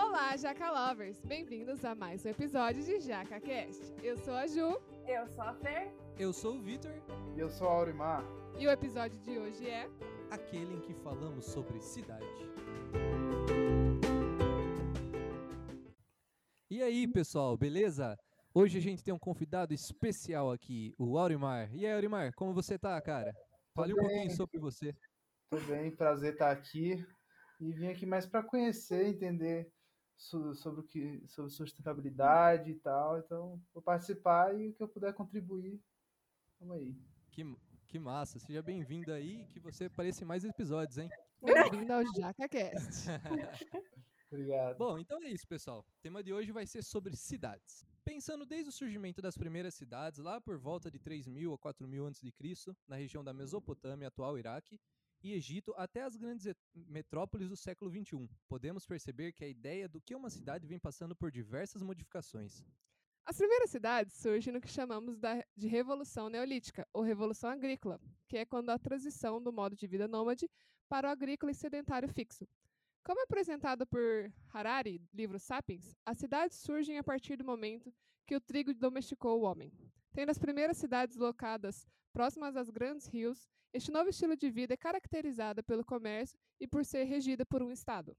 Olá, Jaca Lovers! Bem-vindos a mais um episódio de JacaCast. Eu sou a Ju. Eu sou a Fer. Eu sou o Vitor. E eu sou a Aurimar. E o episódio de hoje é. Aquele em que falamos sobre cidade. E aí, pessoal, beleza? Hoje a gente tem um convidado especial aqui, o Aurimar. E aí, Aurimar, como você tá, cara? Fale um pouquinho sobre você. Tudo bem, prazer estar aqui. E vim aqui mais para conhecer, entender sobre o que sobre sustentabilidade e tal. Então, vou participar e o que eu puder contribuir, vamos aí. Que, que massa. Seja bem-vindo aí que você apareça em mais episódios, hein? Bem-vindo ao JacaCast. Obrigado. Bom, então é isso, pessoal. O tema de hoje vai ser sobre cidades. Pensando desde o surgimento das primeiras cidades, lá por volta de 3.000 a 4.000 a.C., na região da Mesopotâmia, atual Iraque, e Egito até as grandes metrópoles do século XXI, podemos perceber que a ideia do que uma cidade vem passando por diversas modificações. As primeiras cidades surgem no que chamamos de Revolução Neolítica, ou Revolução Agrícola, que é quando a transição do modo de vida nômade para o agrícola e sedentário fixo. Como apresentado por Harari, livro Sapiens, as cidades surgem a partir do momento que o trigo domesticou o homem. Tendo as primeiras cidades locadas próximas aos grandes rios, este novo estilo de vida é caracterizado pelo comércio e por ser regida por um Estado.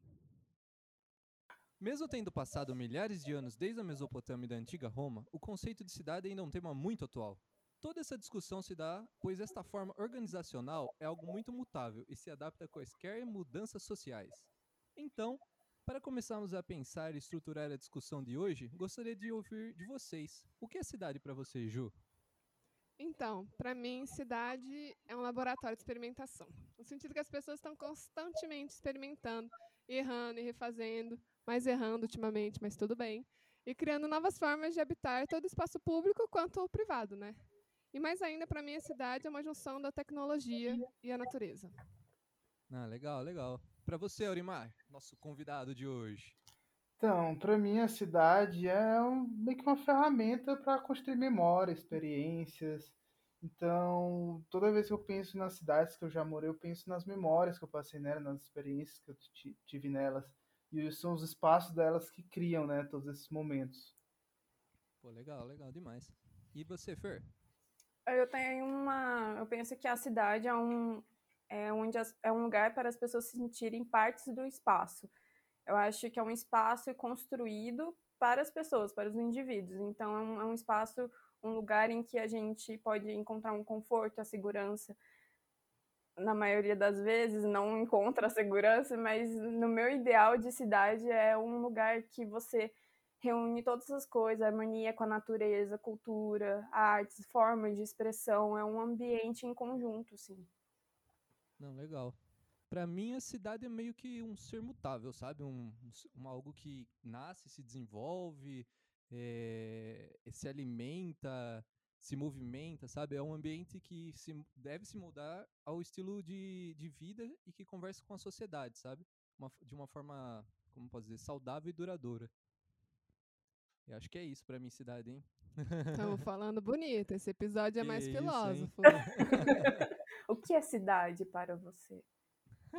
Mesmo tendo passado milhares de anos desde a Mesopotâmia e da antiga Roma, o conceito de cidade ainda é um tema muito atual. Toda essa discussão se dá pois esta forma organizacional é algo muito mutável e se adapta a quaisquer mudanças sociais. Então, para começarmos a pensar e estruturar a discussão de hoje, gostaria de ouvir de vocês. O que é cidade para você, Ju? Então, para mim, cidade é um laboratório de experimentação. No sentido que as pessoas estão constantemente experimentando, errando e refazendo, mais errando ultimamente, mas tudo bem. E criando novas formas de habitar todo o espaço público quanto o privado, né? E mais ainda, para mim, a cidade é uma junção da tecnologia e a natureza. Ah, legal, legal. Para você, Aurimar, nosso convidado de hoje. Então, para mim a cidade é um, meio que uma ferramenta para construir memória, experiências. Então, toda vez que eu penso nas cidades que eu já morei, eu penso nas memórias que eu passei nelas, nas experiências que eu tive nelas. E são os espaços delas que criam, né, todos esses momentos. Pô, legal, legal demais. E você, Fer? Eu tenho uma. Eu penso que a cidade é um, é onde as, é um lugar para as pessoas se sentirem partes do espaço. Eu acho que é um espaço construído para as pessoas, para os indivíduos. Então, é um, é um espaço, um lugar em que a gente pode encontrar um conforto, a segurança. Na maioria das vezes, não encontra a segurança, mas no meu ideal de cidade é um lugar que você reúne todas as coisas, harmonia com a natureza, cultura, artes, formas de expressão, é um ambiente em conjunto, sim. Não, legal. Para mim, a cidade é meio que um ser mutável, sabe? Um, um algo que nasce, se desenvolve, é, se alimenta, se movimenta, sabe? É um ambiente que se, deve se mudar ao estilo de, de vida e que conversa com a sociedade, sabe? Uma, de uma forma, como posso dizer, saudável e duradoura. Eu acho que é isso para mim, cidade, hein? Estamos falando bonito. Esse episódio é mais isso, filósofo. o que é cidade para você?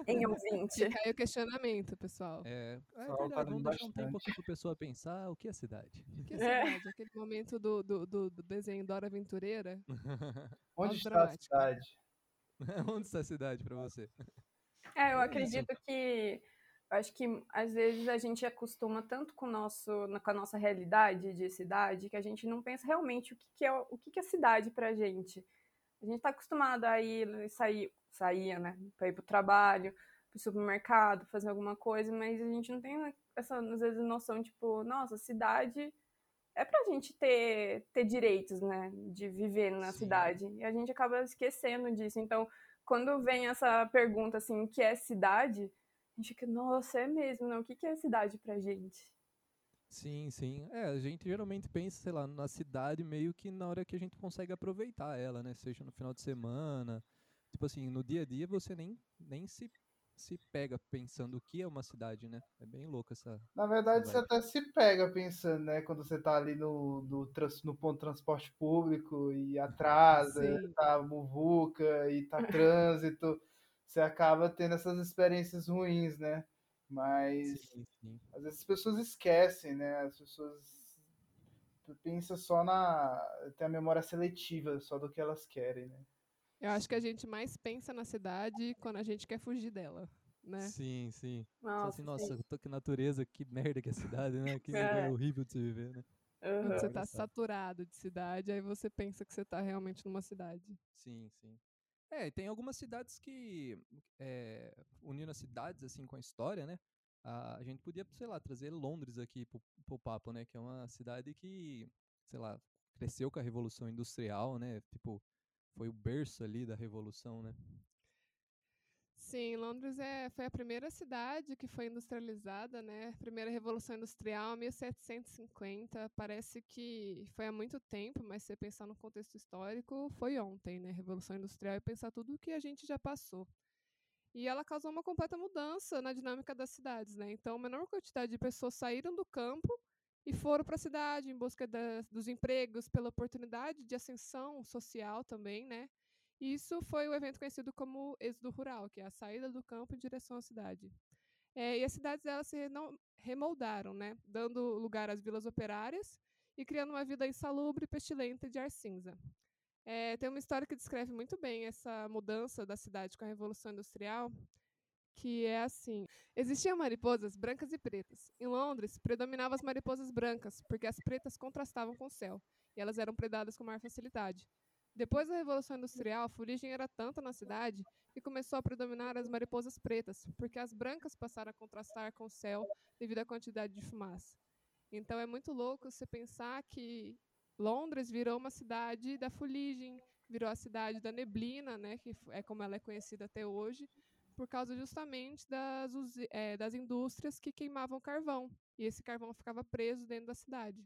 Em ouvinte. Fica aí o questionamento, pessoal. É, é verdade, vamos deixar um tempo aqui para a pessoa pensar o que é cidade. O que é, é. cidade? É. Aquele momento do, do, do, do desenho Dora Aventureira. Onde está a cidade? Onde está a cidade para você? É, eu acredito que acho que às vezes a gente acostuma tanto com, o nosso, com a nossa realidade de cidade que a gente não pensa realmente o que, que é o que, que é cidade pra gente. A gente está acostumado a ir sair, saía, né, para ir para o trabalho, para o supermercado, fazer alguma coisa, mas a gente não tem essa, às vezes, noção, tipo, nossa, cidade é para a gente ter, ter direitos, né, de viver na Sim. cidade, e a gente acaba esquecendo disso. Então, quando vem essa pergunta, assim, o que é cidade, a gente fica, nossa, é mesmo, não? O que é cidade pra gente? Sim, sim. É, a gente geralmente pensa, sei lá, na cidade meio que na hora que a gente consegue aproveitar ela, né? Seja no final de semana. Tipo assim, no dia a dia você nem, nem se, se pega pensando o que é uma cidade, né? É bem louco essa. Na verdade, você até se pega pensando, né? Quando você tá ali no, no, no ponto de transporte público e atrasa, sim. tá muvuca e tá trânsito, você acaba tendo essas experiências ruins, né? Mas Sim, sim. às vezes as pessoas esquecem, né? As pessoas pensam só na. tem a memória seletiva só do que elas querem, né? Eu acho que a gente mais pensa na cidade quando a gente quer fugir dela, né? Sim, sim. Nossa, assim, nossa, sim. na natureza, que merda que é a cidade, né? Que É. lugar horrível de se viver, né? Aham. Quando você tá Engraçado. saturado de cidade, aí você pensa que você tá realmente numa cidade. Sim, sim. É, tem algumas cidades que, é, unindo as cidades, assim, com a história, né? A, a gente podia, sei lá, trazer Londres aqui pro, pro papo, né? Que é uma cidade que, sei lá, cresceu com a Revolução Industrial, né? Tipo, foi o berço ali da Revolução, né? Sim, Londres é, foi a primeira cidade que foi industrializada, né? Primeira Revolução Industrial, 1750. Parece que foi há muito tempo, mas se pensar no contexto histórico, foi ontem, né? Revolução Industrial e pensar tudo o que a gente já passou. E ela causou uma completa mudança na dinâmica das cidades, né? Então, a menor quantidade de pessoas saíram do campo e foram para a cidade em busca dos empregos, pela oportunidade de ascensão social também, né? E isso foi o evento conhecido como êxodo rural, que é a saída do campo em direção à cidade. É, e as cidades elas se remoldaram, né? Dando lugar às vilas operárias e criando uma vida insalubre e pestilenta de ar cinza. É, tem uma história que descreve muito bem essa mudança da cidade com a Revolução Industrial, que é assim: existiam mariposas brancas e pretas. Em Londres, predominavam as mariposas brancas, porque as pretas contrastavam com o céu, e elas eram predadas com maior facilidade. Depois da Revolução Industrial, a fuligem era tanta na cidade que começou a predominar as mariposas pretas, porque as brancas passaram a contrastar com o céu devido à quantidade de fumaça. Então é muito louco você pensar que Londres virou uma cidade da fuligem, virou a cidade da neblina, né, que é como ela é conhecida até hoje, por causa justamente das, eh, das indústrias que queimavam carvão. E esse carvão ficava preso dentro da cidade.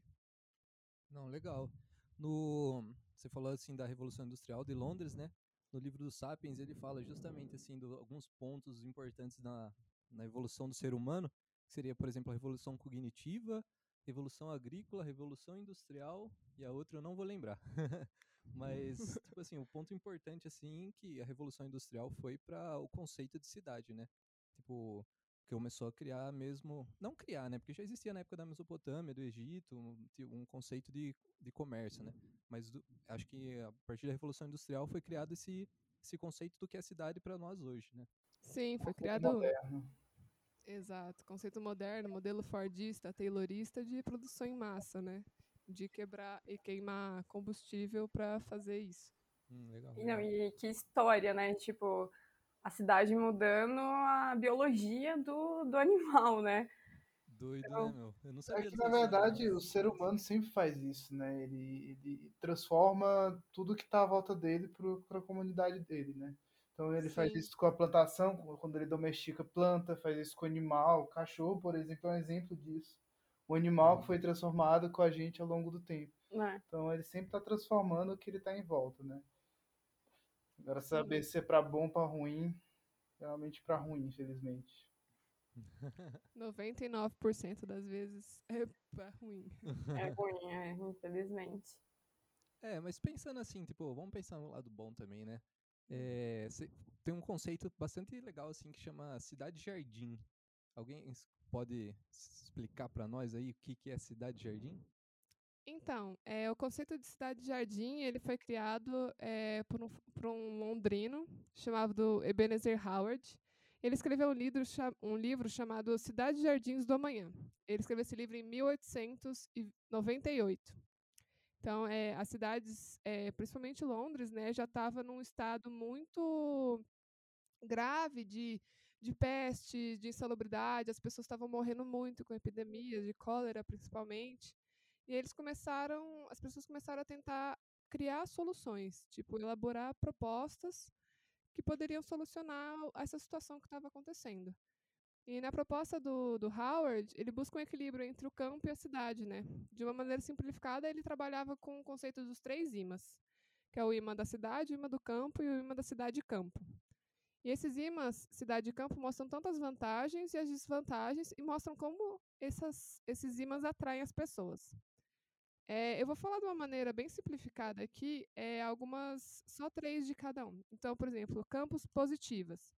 Não, legal. No, você falou assim da Revolução Industrial de Londres, né? No livro do Sapiens ele fala justamente assim de alguns pontos importantes na, na evolução do ser humano, que seria, por exemplo, a revolução cognitiva, revolução agrícola, revolução industrial e a outra eu não vou lembrar. Mas tipo assim, o ponto importante assim que a revolução industrial foi para o conceito de cidade, né? Tipo, que começou a criar mesmo, não criar, né? Porque já existia na época da Mesopotâmia, do Egito, um, um conceito de, de comércio, né? Mas do- acho que a partir da Revolução Industrial foi criado esse, esse conceito do que é cidade para nós hoje, né? Sim, foi Conceito criado. moderno. Exato, conceito moderno, modelo fordista, taylorista de produção em massa, né? De quebrar e queimar combustível para fazer isso. Hum, legal. E, não, e que história, né? Tipo, a cidade mudando a biologia do, do animal, né? Doido, eu- né, meu? Eu não É sabia que, dessa na história, verdade, o ser humano sempre faz isso, né? Ele, ele transforma tudo que está à volta dele para a comunidade dele, né? Então ele faz Sim. isso com a plantação, quando ele domestica planta, faz isso com o animal. O cachorro, por exemplo, é um exemplo disso. O animal que Uhum. foi transformado com a gente ao longo do tempo. né? Então ele sempre está transformando o que ele está em volta, né? Agora Sim. saber se é para bom ou para ruim, realmente para ruim, infelizmente. 99% das vezes é pra ruim. É ruim, é, infelizmente. É, mas pensando assim, tipo, vamos pensar no lado bom também, né? É, cê- tem um conceito bastante legal assim que chama cidade-jardim. Alguém s- pode explicar para nós aí o que, que é cidade-jardim? Então, é, o conceito de cidade-jardim ele foi criado é, por, um, por um londrino chamado Ebenezer Howard. Ele escreveu um livro, um livro chamado Cidades e Jardins do Amanhã. Ele escreveu esse livro em 1898. Então, é, as cidades, é, principalmente Londres, né, já estava num estado muito grave de, de peste, de insalubridade. As pessoas estavam morrendo muito com epidemias de cólera, principalmente. E eles começaram, as pessoas começaram a tentar criar soluções, tipo elaborar propostas que poderiam solucionar essa situação que estava acontecendo. E na proposta do, do Howard, ele busca um equilíbrio entre o campo e a cidade, né? De uma maneira simplificada, ele trabalhava com o conceito dos três imãs, que é o imã da cidade, o imã do campo e o imã da cidade-campo. E esses imãs cidade e campo mostram tanto as vantagens e as desvantagens e mostram como essas, esses imãs atraem as pessoas. É, eu vou falar de uma maneira bem simplificada aqui, é, algumas, só três de cada um. Então, por exemplo, campos positivas.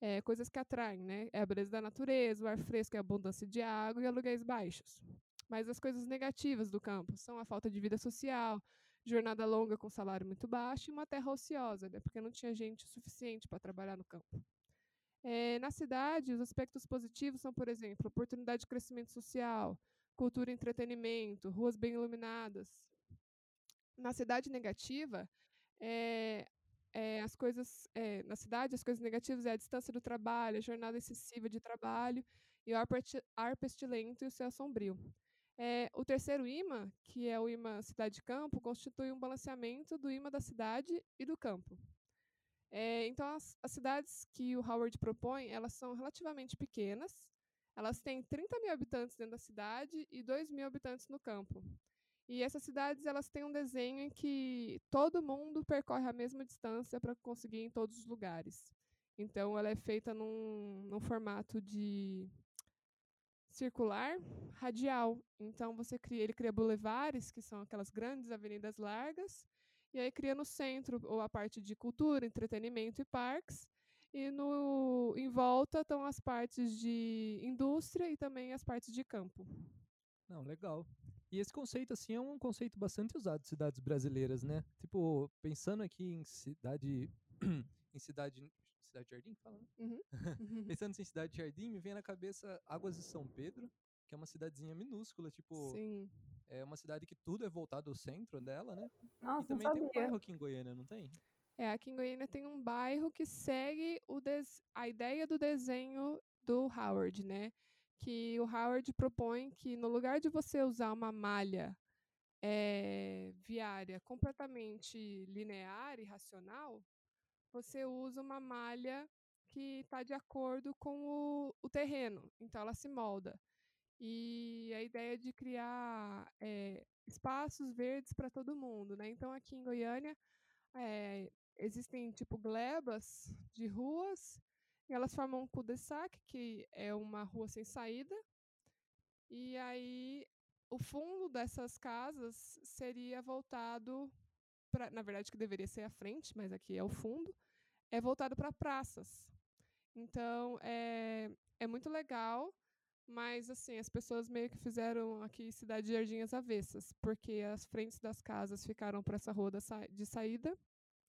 é, coisas que atraem, né? É a beleza da natureza, o ar fresco e a abundância de água e aluguéis baixos. Mas as coisas negativas do campo são a falta de vida social, jornada longa com salário muito baixo e uma terra ociosa, né? Porque não tinha gente suficiente para trabalhar no campo. É, na cidade, os aspectos positivos são, por exemplo, oportunidade de crescimento social, cultura e entretenimento, ruas bem iluminadas. Na cidade negativa, é, é, as coisas é, na cidade, as coisas negativas é a distância do trabalho, a jornada excessiva de trabalho e o ar, ar pestilento e o céu sombrio. É, o terceiro imã, que é o imã cidade-campo, constitui um balanceamento do imã da cidade e do campo. É, então, as, as, cidades que o Howard propõe, elas são relativamente pequenas, elas têm 30 mil habitantes dentro da cidade e 2 mil habitantes no campo. E essas cidades elas têm um desenho em que todo mundo percorre a mesma distância para conseguir ir em todos os lugares. Então ela é feita num, num formato de circular radial. Então você cria, ele cria bulevares, que são aquelas grandes avenidas largas, e aí cria no centro ou a parte de cultura, entretenimento e parques, e no em volta estão as partes de indústria e também as partes de campo. Não, legal. E esse conceito, assim, é um conceito bastante usado em cidades brasileiras, né? Tipo, pensando aqui em cidade. em cidade. Cidade Jardim, fala, né? Uhum. pensando em cidade Jardim, me vem na cabeça Águas de São Pedro, que é uma cidadezinha minúscula, tipo. Sim. É uma cidade que tudo é voltado ao centro dela, né? Nossa, e também tem um bairro aqui em Goiânia, não tem? É, aqui em Goiânia tem um bairro que segue o des... a ideia do desenho do Howard, né? que o Howard propõe que no lugar de você usar uma malha é, viária completamente linear e racional, você usa uma malha que está de acordo com o, o, terreno, então ela se molda. E a ideia de criar é, espaços verdes para todo mundo, né? Então aqui em Goiânia é, existem tipo glebas de ruas elas formam um cul-de-sac, que é uma rua sem saída. E aí o fundo dessas casas seria voltado na verdade que deveria ser a frente, mas aqui é o fundo, é voltado para praças. Então é, é muito legal, mas assim as pessoas meio que fizeram aqui cidade de Jardins avessas, porque as frentes das casas ficaram para essa rua de saída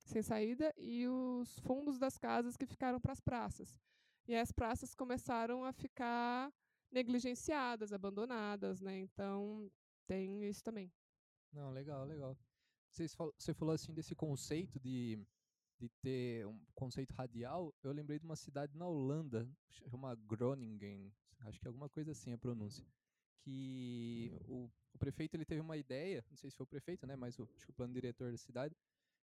sem saída e os fundos das casas que ficaram para as praças. E as praças começaram a ficar negligenciadas, abandonadas, né? Então tem isso também. Não, legal, legal. Você falou assim desse conceito de, de ter um conceito radial. Eu lembrei de uma cidade na Holanda, chama Groningen, acho que é alguma coisa assim a pronúncia. Que o, o prefeito ele teve uma ideia, não sei se foi o prefeito, né? Mas o, acho que o plano diretor da cidade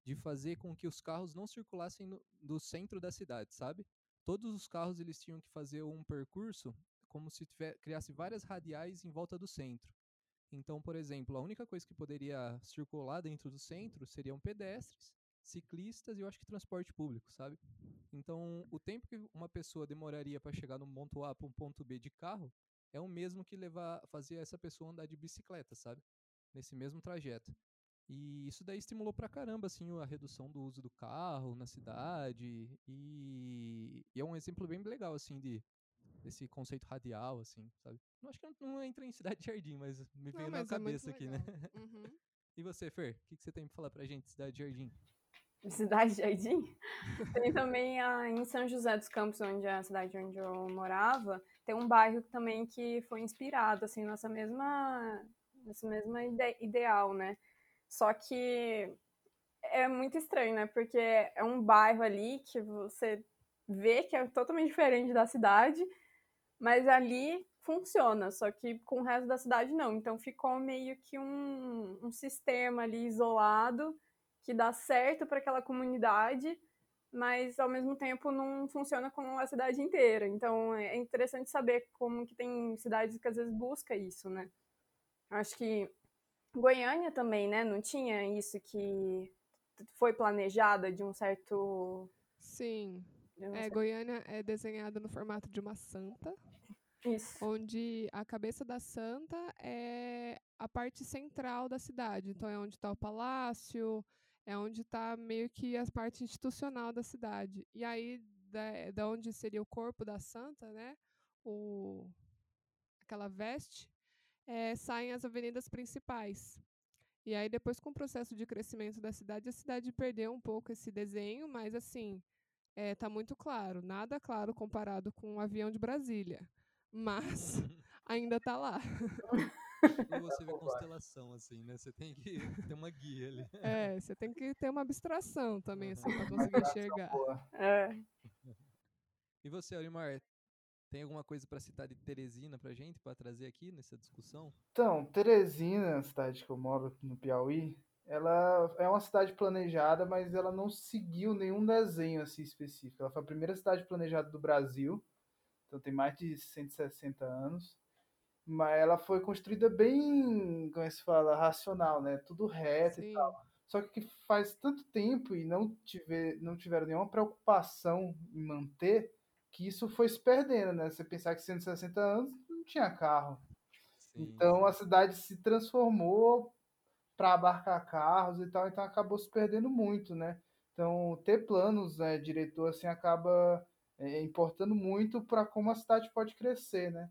de fazer com que os carros não circulassem no, do centro da cidade, sabe? Todos os carros eles tinham que fazer um percurso como se tiver, criasse várias radiais em volta do centro. Então, por exemplo, a única coisa que poderia circular dentro do centro seriam pedestres, ciclistas e eu acho que transporte público, sabe? Então, o tempo que uma pessoa demoraria para chegar no ponto A para um ponto B de carro é o mesmo que levar fazer essa pessoa andar de bicicleta, sabe? Nesse mesmo trajeto. E isso daí estimulou pra caramba, assim, a redução do uso do carro na cidade. E, e é um exemplo bem legal, assim, de desse conceito radial, assim, sabe? Não acho que não, não entra em cidade de jardim, mas me veio na é cabeça é aqui, né? Uhum. e você, Fer, o que, que você tem pra falar pra gente, cidade de jardim? Cidade de Jardim? tem também a, em São José dos Campos, onde é a cidade onde eu morava, tem um bairro também que foi inspirado, assim, nessa mesma, nessa mesma ide ideal, né? Só que é muito estranho, né? Porque é um bairro ali que você vê que é totalmente diferente da cidade, mas ali funciona, só que com o resto da cidade não. Então ficou meio que um, um sistema ali isolado que dá certo para aquela comunidade, mas ao mesmo tempo não funciona com a cidade inteira. Então é interessante saber como que tem cidades que às vezes busca isso, né? Acho que Goiânia também, né? Não tinha isso que foi planejada de um certo. Sim. É, Goiânia é desenhada no formato de uma santa. Isso. Onde a cabeça da santa é a parte central da cidade. Então é onde está o palácio, é onde está meio que a parte institucional da cidade. E aí da, da onde seria o corpo da santa, né? O, aquela veste, é, saem as avenidas principais. E aí, depois, com o processo de crescimento da cidade, a cidade perdeu um pouco esse desenho, mas assim, é, tá muito claro. Nada claro comparado com o avião de Brasília. Mas ainda tá lá. E você vê constelação, assim, né? Você tem que ter uma guia ali. É, você tem que ter uma abstração também, assim, pra conseguir enxergar. É. E você, Aurimar, tem alguma coisa para citar de Teresina pra gente, para trazer aqui nessa discussão? Então, Teresina, cidade que eu moro no Piauí, ela é uma cidade planejada, mas ela não seguiu nenhum desenho assim específico. Ela foi a primeira cidade planejada do Brasil, então tem mais de 160 anos. Mas ela foi construída bem, como é se fala, racional, né? Tudo reto Sim. e tal. Só que faz tanto tempo e não, tiver, não tiveram nenhuma preocupação em manter que isso foi se perdendo, né? Você pensar que 160 anos não tinha carro. Sim, Então a cidade se transformou para abarcar carros e tal, então acabou se perdendo muito, né? Então ter planos, né, diretor assim acaba é, importando muito para como a cidade pode crescer, né?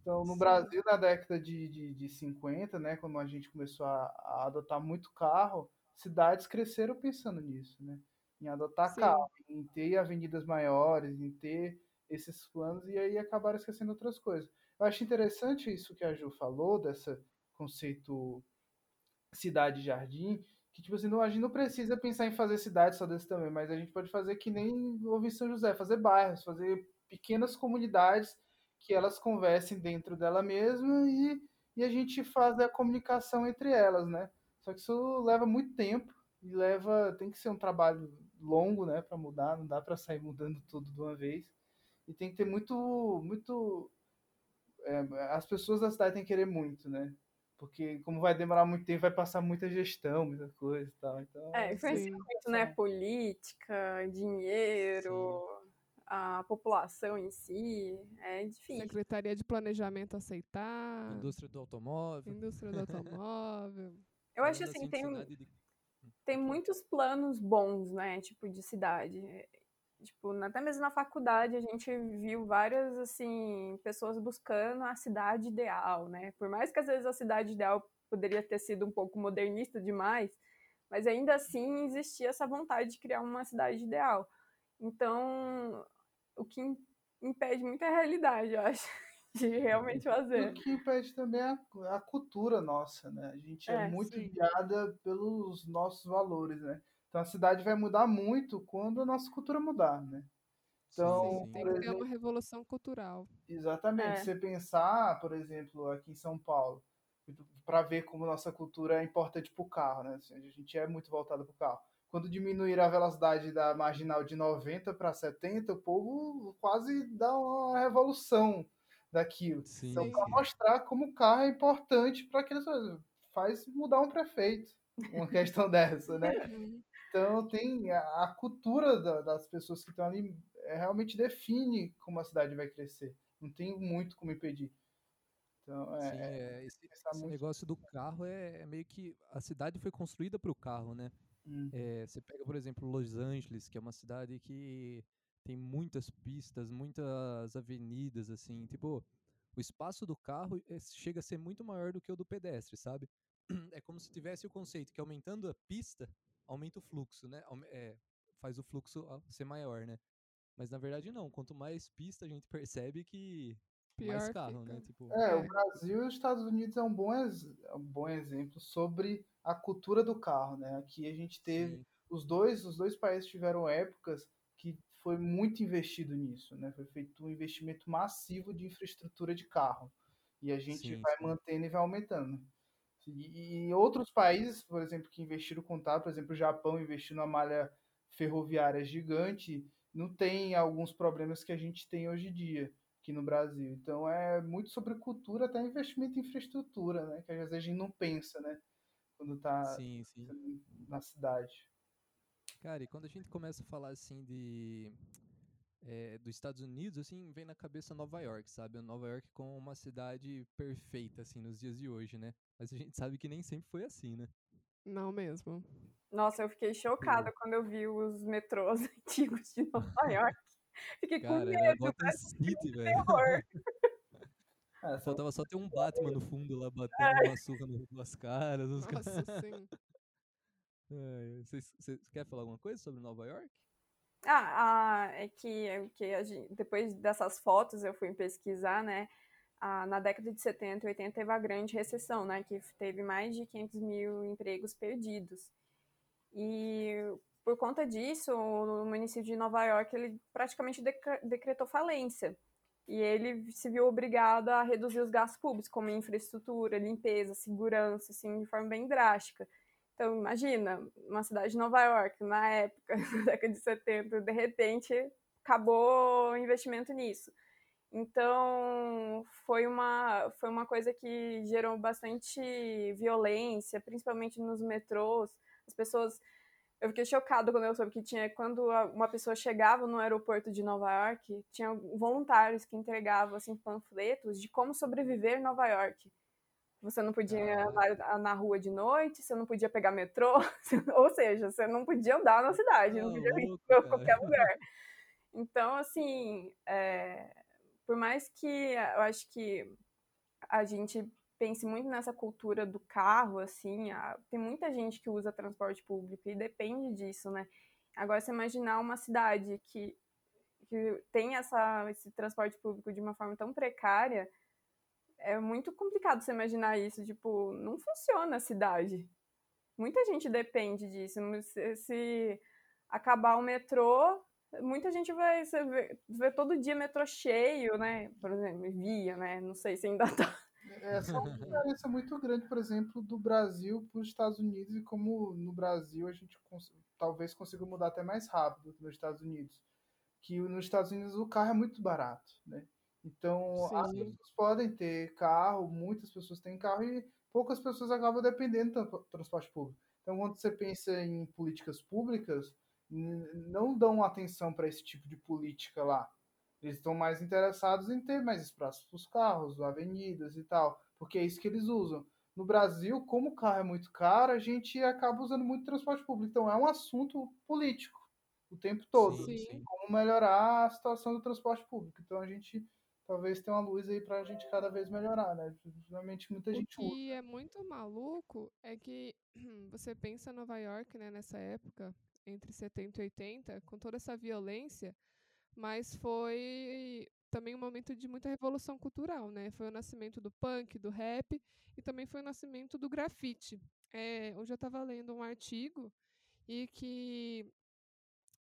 Então no Sim. Brasil na década de, de, de 50, né, quando a gente começou a, a adotar muito carro, cidades cresceram pensando nisso, né? Em adotar Sim. carro, em ter avenidas maiores, em ter esses planos e aí acabaram esquecendo outras coisas. Eu acho interessante isso que a Ju falou, desse conceito cidade-jardim, que tipo assim, não, a gente não precisa pensar em fazer cidade só desse tamanho, mas a gente pode fazer que nem houve São José, fazer bairros, fazer pequenas comunidades que elas conversem dentro dela mesma e, e a gente faz a comunicação entre elas, né? Só que isso leva muito tempo e leva, tem que ser um trabalho longo, né, para mudar, não dá para sair mudando tudo de uma vez. E tem que ter muito, muito é, as pessoas da cidade têm que querer muito, né? Porque como vai demorar muito tempo, vai passar muita gestão, muita coisa e tal. Então, É, influencia Sim. muito, né? Política, dinheiro, a população em si. É difícil. Secretaria de Planejamento aceitar. Indústria do automóvel. Indústria do automóvel. Eu acho assim, tem, cidade de- tem muitos planos bons, né? Tipo, de cidade. Tipo, até mesmo na faculdade a gente viu várias, assim, pessoas buscando a cidade ideal, né? Por mais que às vezes a cidade ideal poderia ter sido um pouco modernista demais, mas ainda assim existia essa vontade de criar uma cidade ideal. Então, o que im- impede muito é a realidade, eu acho, de realmente fazer. o que impede também é a, a cultura nossa, né? A gente é, É, muito sim. guiada pelos nossos valores, né? Então a cidade vai mudar muito quando a nossa cultura mudar, né? Então, sim, Tem por que ter exemplo, uma revolução cultural. Exatamente. É. Você pensar, por exemplo, aqui em São Paulo, para ver como nossa cultura é importante para o carro, né? Assim, a gente é muito voltado para o carro. Quando diminuir a velocidade da marginal de 90 para 70, o povo quase dá uma revolução daquilo. Sim, Então, para mostrar como o carro é importante para aqueles faz mudar um prefeito, uma questão dessa, né? Então tem a, a cultura da- das pessoas que estão ali é, realmente define como a cidade vai crescer. Não tem muito como impedir. Então é, Sim, é é, esse, esse muito. negócio do carro é, é meio que a cidade foi construída para o carro, né? Hum, É, você pega, por exemplo, Los Angeles, que é uma cidade que tem muitas pistas, muitas avenidas, assim, tipo, o espaço do carro chega a ser muito maior do que o do pedestre, sabe? É como se tivesse o conceito que aumentando a pista, aumenta o fluxo, né? É, faz o fluxo ser maior, né? Mas na verdade não, quanto mais pista a gente percebe que mais Pior carro, fica. né? Tipo, É, o É. Brasil e os Estados Unidos é um bom, ex- é um bom exemplo sobre a cultura do carro, né? Aqui a gente teve sim, os dois, os dois países tiveram épocas que foi muito investido nisso, né? Foi feito um investimento massivo de infraestrutura de carro. E a gente Sim, vai sim. mantendo e vai aumentando. E, e outros países, por exemplo, que investiram contato, por exemplo, o Japão investiu numa malha ferroviária gigante, não tem alguns problemas que a gente tem hoje em dia aqui no Brasil. Então é muito sobre cultura, até investimento em infraestrutura, né? Que às vezes a gente não pensa, né? Quando tá sim, sim. na cidade. Cara, e quando a gente começa a falar assim de eh, dos Estados Unidos, assim, vem na cabeça Nova York, sabe? Nova York como uma cidade perfeita, assim, nos dias de hoje, né? Mas a gente sabe que nem sempre foi assim, né? Não mesmo. Nossa, eu fiquei chocada quando eu vi os metrôs antigos de Nova York. Fiquei com Cara, era medo, um City, velho. terror. É, Faltava só ter um Batman no fundo lá, batendo uma surra no- nas caras. Os caras. Nossa, sim. Vocês vocês querem falar alguma coisa sobre Nova York? Ah, ah, é que, é que a gente- depois dessas fotos eu fui pesquisar, né? Na década de 70 e 80 teve a grande recessão, né? Que teve mais de 500 mil empregos perdidos. E por conta disso, o município de Nova York ele praticamente decre- decretou falência. E ele se viu obrigado a reduzir os gastos públicos, como infraestrutura, limpeza, segurança, assim, de forma bem drástica. Então, imagina, uma cidade de Nova York, na época, na década de 70, de repente, acabou o investimento nisso. Então, foi uma, foi uma coisa que gerou bastante violência, principalmente nos metrôs. As pessoas. Eu fiquei chocada quando eu soube que tinha. Quando uma pessoa chegava no aeroporto de Nova York, tinha voluntários que entregavam assim, panfletos de como sobreviver em Nova York. Você não podia Ah. andar na rua de noite, você não podia pegar metrô, ou seja, você não podia andar na cidade, não Tá podia ir cara. qualquer lugar. Então, assim, é, por mais que eu acho que a gente pense muito nessa cultura do carro, assim, a- tem muita gente que usa transporte público e depende disso, né? Agora, você imaginar uma cidade que, que tem essa, esse transporte público de uma forma tão precária, é muito complicado você imaginar isso. Tipo, não funciona a cidade. Muita gente depende disso. Se, se acabar o metrô, muita gente vai você vê, vê todo dia metrô cheio, né? Por exemplo, via, né? Não sei se ainda tá. Essa é uma diferença muito grande, por exemplo, do Brasil para os Estados Unidos e como no Brasil a gente cons- talvez consiga mudar até mais rápido que nos Estados Unidos. Que nos Estados Unidos o carro é muito barato, né? Então as Sim. pessoas podem ter carro, muitas pessoas têm carro e poucas pessoas acabam dependendo do tra- transporte público. Então quando você pensa em políticas públicas, não dão atenção para esse tipo de política lá. Eles estão mais interessados em ter mais espaço para os carros, avenidas e tal, porque é isso que eles usam. No Brasil, como o carro é muito caro, a gente acaba usando muito transporte público. Então é um assunto político o tempo todo. Sim. sim. Como melhorar a situação do transporte público. Então a gente talvez tenha uma luz aí para a gente cada vez melhorar, né? Realmente muita O gente usa. que é muito maluco é que você pensa Nova York, né, nessa época, entre 70 e 80, com toda essa violência, mas foi também um momento de muita revolução cultural, né? Foi o nascimento do punk, do rap e também foi o nascimento do grafite. É, hoje eu estava lendo um artigo e que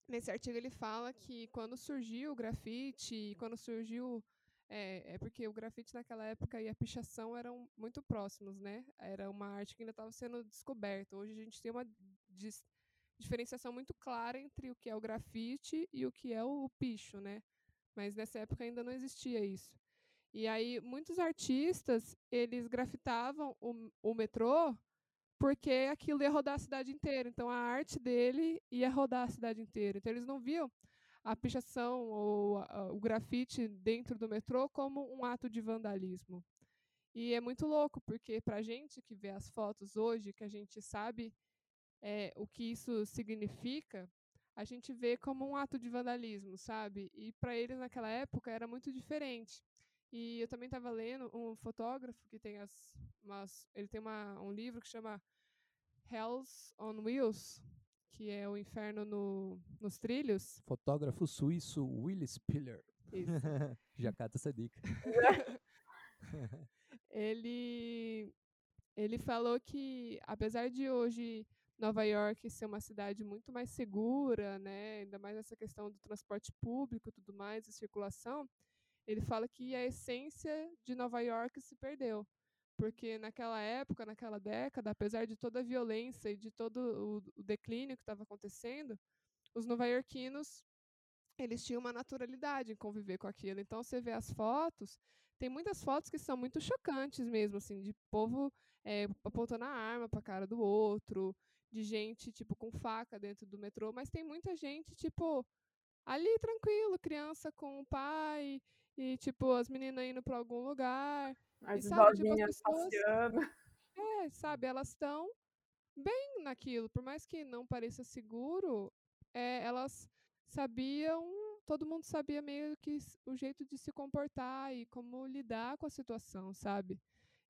nesse artigo ele fala que quando surgiu o grafite, quando surgiu é, é porque o grafite naquela época e a pichação eram muito próximos, né? Era uma arte que ainda estava sendo descoberta. Hoje a gente tem uma diferenciação muito clara entre o que é o grafite e o que é o picho, né? Mas nessa época ainda não existia isso. E aí muitos artistas, eles grafitavam o, o metrô porque aquilo ia rodar a cidade inteira. Então a arte dele ia rodar a cidade inteira. Então eles não viam a pichação ou a- o grafite dentro do metrô como um ato de vandalismo. E é muito louco, porque para gente que vê as fotos hoje, que a gente sabe é, o que isso significa, a gente vê como um ato de vandalismo, sabe? E para eles naquela época era muito diferente. E eu também estava lendo um fotógrafo que tem as, umas, ele tem uma, um livro que chama Hells on Wheels, que é o inferno no, nos trilhos. Fotógrafo suíço Willy Spiller. Isso. Já cata essa dica. ele ele falou que apesar de hoje Nova York ser uma cidade muito mais segura, né, ainda mais essa questão do transporte público, e tudo mais, e circulação, ele fala que a essência de Nova York se perdeu, porque naquela época, naquela década, apesar de toda a violência e de todo o, o declínio que estava acontecendo, os nova-iorquinos eles tinham uma naturalidade em conviver com aquilo. Então você vê as fotos, tem muitas fotos que são muito chocantes mesmo, assim, de povo é, apontando a arma para a cara do outro, de gente tipo com faca dentro do metrô, mas tem muita gente tipo ali tranquilo, criança com o pai e tipo as meninas indo para algum lugar, As E sabe, tipo, as pessoas- passeando. é, sabe, elas estão bem naquilo, por mais que não pareça seguro, é, elas sabiam todo mundo sabia meio que o jeito de se comportar e como lidar com a situação, sabe?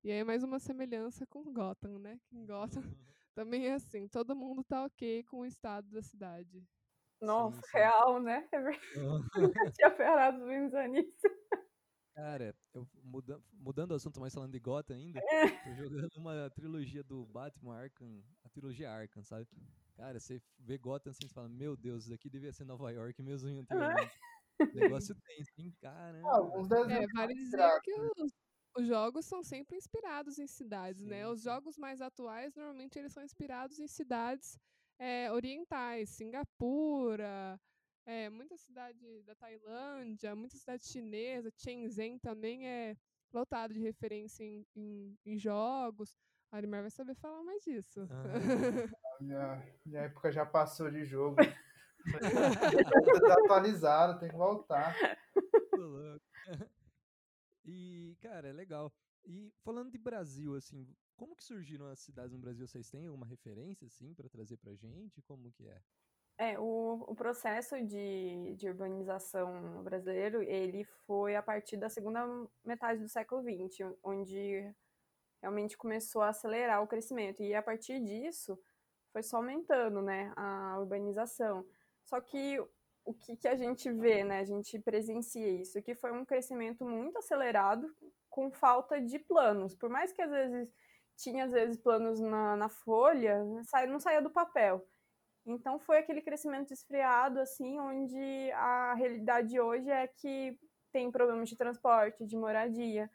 E aí mais uma semelhança com Gotham, né? Que em Gotham também é assim, todo mundo tá ok com o estado da cidade. Nossa, sim, sim. real, né? Nunca tinha parado pensar nisso. Cara, eu muda, mudando o assunto, mas falando de Gotham ainda, é. tô jogando uma trilogia do Batman Arkham, a trilogia Arkham, sabe? Cara, você vê Gotham assim, você fala, meu Deus, isso aqui devia ser Nova York mesmo em antigamente. negócio tem, sim, caramba. Ah, é, vale dizer que os, os, jogos são sempre inspirados em cidades, sim, né? Os jogos mais atuais, normalmente, eles são inspirados em cidades é, orientais, Singapura, é, muita cidade da Tailândia, muita cidade chinesa, Shenzhen também é lotado de referência em, em, em jogos. A Arimar vai saber falar mais disso. Ah. minha, minha época já passou de jogo. atualizado, tem que voltar. E, cara, é legal. E falando de Brasil, assim, como que surgiram as cidades no Brasil? Vocês têm alguma referência, assim, para trazer pra gente? Como que é? É, o, o processo de, de urbanização brasileiro, ele foi a partir da segunda metade do século XX, onde realmente começou a acelerar o crescimento. E a partir disso, foi só aumentando, né, a urbanização. Só que o que, que a gente vê, né, a gente presencia isso, que foi um crescimento muito acelerado com falta de planos. Por mais que às vezes tinha às vezes planos na, na folha, não saía do papel. Então foi aquele crescimento esfriado, assim, onde a realidade hoje é que tem problemas de transporte, de moradia,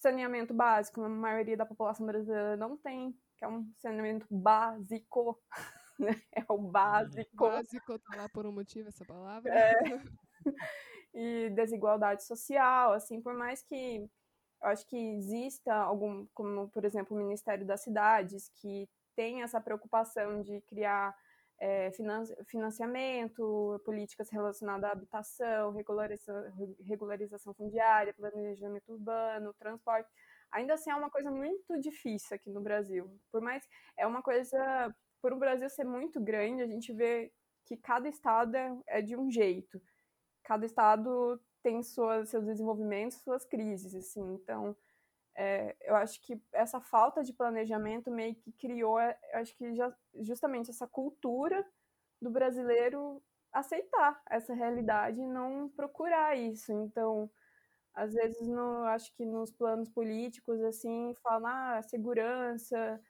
saneamento básico, a maioria da população brasileira não tem, que é um saneamento básico, né? É o básico. Básico tá lá por um motivo essa palavra. É. E desigualdade social, assim, por mais que eu acho que exista algum, como por exemplo o Ministério das Cidades, que tem essa preocupação de criar é, financiamento, políticas relacionadas à habitação, regularização, regularização fundiária, planejamento urbano, transporte. Ainda assim é uma coisa muito difícil aqui no Brasil. Por mais é uma coisa, por o Brasil ser muito grande, a gente vê que cada estado é, é de um jeito. Cada estado tem suas, seus desenvolvimentos, suas crises, assim. Então, é, eu acho que essa falta de planejamento meio que criou, é, acho que já, justamente essa cultura do brasileiro aceitar essa realidade e não procurar isso. Então, às vezes, no, acho que nos planos políticos, assim, falar ah, segurança,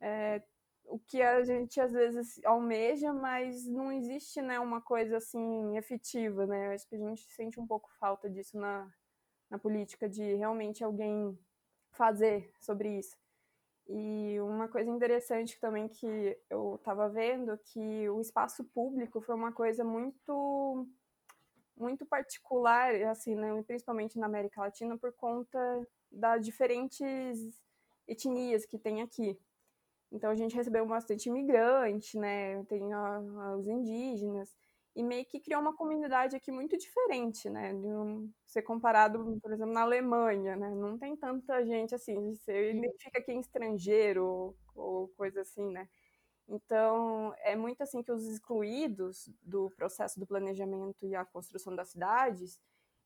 é, o que a gente às vezes almeja, mas não existe né, uma coisa assim efetiva, né? Acho que a gente sente um pouco falta disso na, na política, de realmente alguém fazer sobre isso. E uma coisa interessante também que eu estava vendo que o espaço público foi uma coisa muito muito particular, assim, né, principalmente na América Latina por conta das diferentes etnias que tem aqui. Então a gente recebeu bastante imigrante, né, tem a, a, os indígenas, e meio que criou uma comunidade aqui muito diferente, né? De um, ser comparado, por exemplo, na Alemanha, né? Não tem tanta gente assim, você identifica quem é estrangeiro ou, ou coisa assim, né? Então, é muito assim que os excluídos do processo do planejamento e a construção das cidades,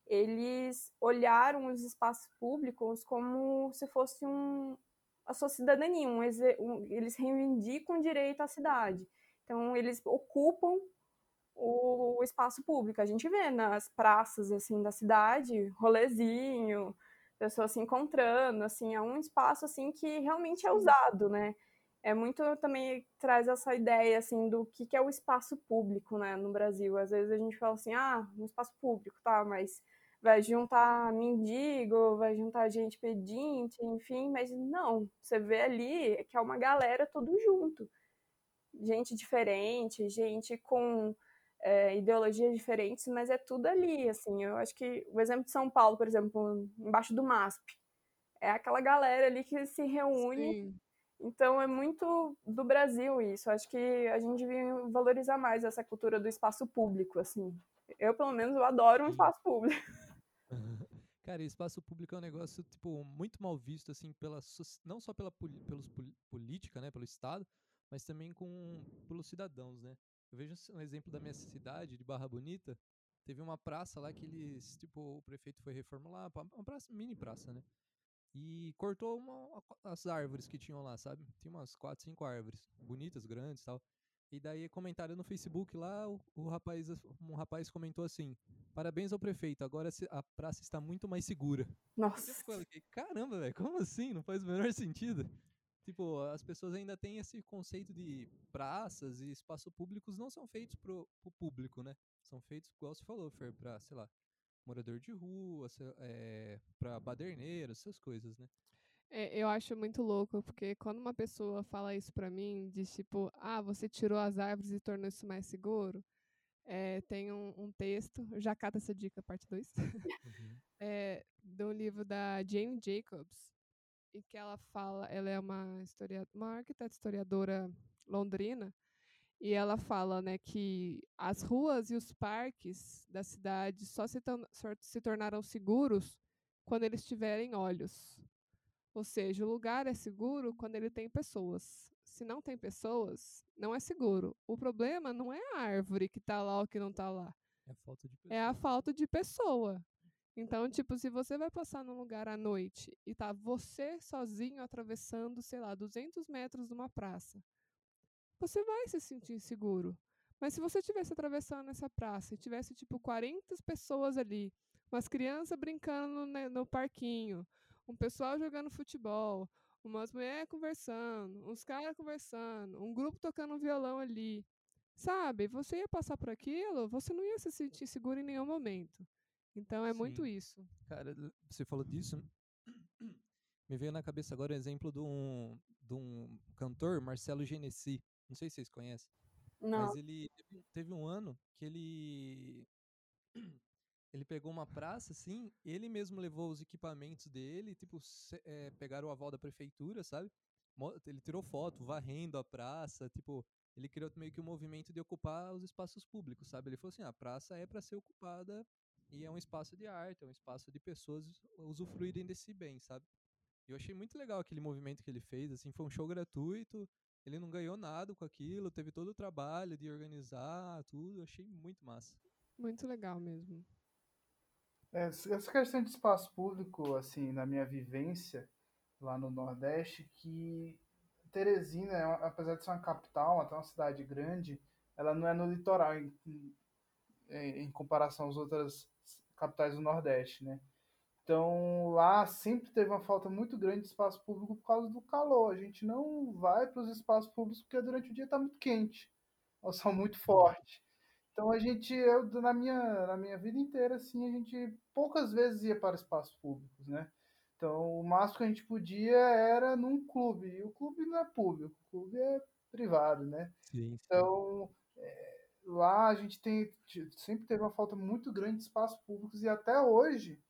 eles olharam os espaços públicos como se fosse um, a sua cidadania, um, um, eles reivindicam o direito à cidade. Então, eles ocupam o, o espaço público. A gente vê nas praças assim da cidade, rolezinho, pessoas se encontrando, assim, é um espaço assim que realmente é usado, né? É muito também traz essa ideia assim do que, que é o espaço público, né, no Brasil. Às vezes a gente fala assim, ah, um espaço público, tá, mas vai juntar mendigo, vai juntar gente pedinte, enfim, mas não, você vê ali que é uma galera todo junto. Gente diferente, gente com é, ideologias diferentes, mas é tudo ali, assim. Eu acho que o exemplo de São Paulo, por exemplo, embaixo do MASP, é aquela galera ali que se reúne. Sim. Então é muito do Brasil isso. Acho que a gente devia valorizar mais essa cultura do espaço público, assim. Eu, pelo menos, eu adoro um espaço público. Cara, espaço público é um negócio, tipo, muito mal visto, assim, pela, não só pela pelos, política, né, pelo Estado, mas também com, pelos cidadãos, né? Eu vejo um exemplo da minha cidade, de Barra Bonita, teve uma praça lá que eles, tipo, o prefeito foi reformular, uma praça, mini praça, né? E cortou uma, as árvores que tinham lá, sabe? Tinha umas quatro, cinco árvores, bonitas, grandes tal. E daí, comentário no Facebook lá, o, o, rapaz, um rapaz comentou assim: Parabéns ao prefeito, agora a praça está muito mais segura. Nossa. Eu falei, caramba, velho, como assim? Não faz o menor sentido. Tipo, as pessoas ainda têm esse conceito de praças e espaços públicos não são feitos pro, pro público, né? São feitos, igual você falou, Fer, pra, sei lá, morador de rua, é, pra baderneiro, essas coisas, né? É, eu acho muito louco, porque quando uma pessoa fala isso pra mim, diz tipo, ah, você tirou as árvores e tornou isso mais seguro, é, tem um, um, texto, já cata essa dica, parte 2, uhum. é, de um livro da Jane Jacobs, e que ela fala, ela é uma, historia, uma arquiteta historiadora londrina, e ela fala né, que as ruas e os parques da cidade só se, só se tornaram seguros quando eles tiverem olhos. Ou seja, o lugar é seguro quando ele tem pessoas. Se não tem pessoas, não é seguro. O problema não é a árvore que está lá ou que não está lá. É a falta de pessoa. É a falta de pessoa. Então, tipo, se você vai passar num lugar à noite e tá você sozinho atravessando, sei lá, 200 metros de uma praça, você vai se sentir inseguro. Mas se você estivesse atravessando essa praça e tivesse, tipo, 40 pessoas ali, umas crianças brincando no, no parquinho, um pessoal jogando futebol, umas mulheres conversando, uns caras conversando, um grupo tocando um violão ali. Sabe? Você ia passar por aquilo, você não ia se sentir seguro em nenhum momento. Então é Sim. muito isso. Cara, você falou disso. Me veio na cabeça agora o exemplo de um, de um cantor, Marcelo Genesi. Não sei se vocês conhecem. Não. Mas ele teve um ano que ele ele pegou uma praça, assim, ele mesmo levou os equipamentos dele, tipo, é, pegaram o aval da prefeitura, sabe? Ele tirou foto, varrendo a praça, tipo, ele criou meio que um movimento de ocupar os espaços públicos, sabe? Ele falou assim, ah, a praça é para ser ocupada e é um espaço de arte, é um espaço de pessoas usufruírem desse bem, sabe? Eu achei muito legal aquele movimento que ele fez, assim, foi um show gratuito, ele não ganhou nada com aquilo, teve todo o trabalho de organizar tudo, achei muito massa. Muito legal mesmo. É, essa questão de espaço público, assim, na minha vivência lá no Nordeste, que Teresina, é apesar de ser uma capital, até uma cidade grande, ela não é no litoral em, em, em comparação às outras capitais do Nordeste, né? Então lá sempre teve uma falta muito grande de espaço público por causa do calor. A gente não vai para os espaços públicos porque durante o dia está muito quente, o sol muito forte. Então a gente, eu, na minha, na minha vida inteira, assim, a gente poucas vezes ia para espaços públicos, né? Então o máximo que a gente podia era num clube, e o clube não é público, o clube é privado, né? Sim, sim. Então é, lá a gente tem, sempre teve uma falta muito grande de espaços públicos e até hoje,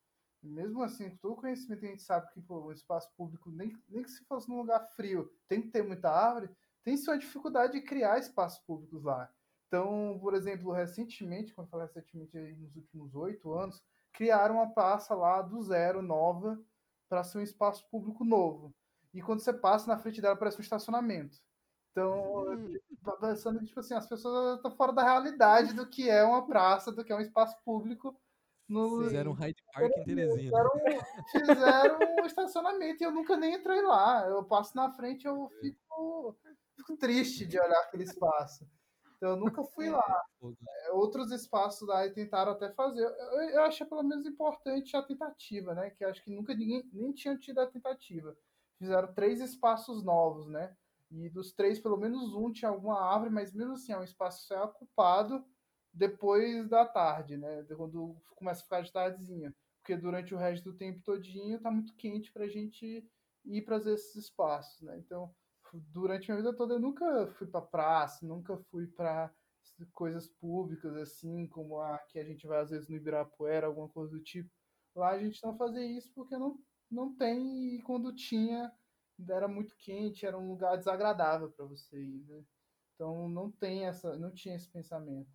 mesmo assim, com todo o conhecimento que a gente sabe que pô, o espaço público, nem, nem que se fosse num lugar frio, tem que ter muita árvore, tem sua dificuldade de criar espaços públicos lá. Então, por exemplo, recentemente, quando eu falo recentemente, nos últimos oito anos, criaram uma praça lá do zero, nova, para ser um espaço público novo. E quando você passa na frente dela, parece um estacionamento. Então, tá pensando que tipo assim, as pessoas estão fora da realidade do que é uma praça, do que é um espaço público. No... Fizeram um Hyde Park em Teresina. Fizeram, fizeram um estacionamento e eu nunca nem entrei lá. Eu passo na frente e eu é. fico, fico triste de olhar aquele espaço. Então eu nunca fui lá. É, outros espaços lá tentaram até fazer. Eu, eu achei pelo menos importante a tentativa, né? Que acho que nunca ninguém nem tinha tido a tentativa. Fizeram três espaços novos, né? E dos três, pelo menos um tinha alguma árvore, mas mesmo assim é um espaço só ocupado depois da tarde, né? Quando começa a ficar de tardezinha. Porque durante o resto do tempo todinho tá muito quente para a gente ir para esses espaços, né? Então durante minha vida toda eu nunca fui para praça, nunca fui para coisas públicas assim, como a que a gente vai às vezes no Ibirapuera, alguma coisa do tipo. Lá a gente não fazia isso porque não não tem e quando tinha era muito quente, era um lugar desagradável para você ir, né? Então não tem essa, não tinha esse pensamento.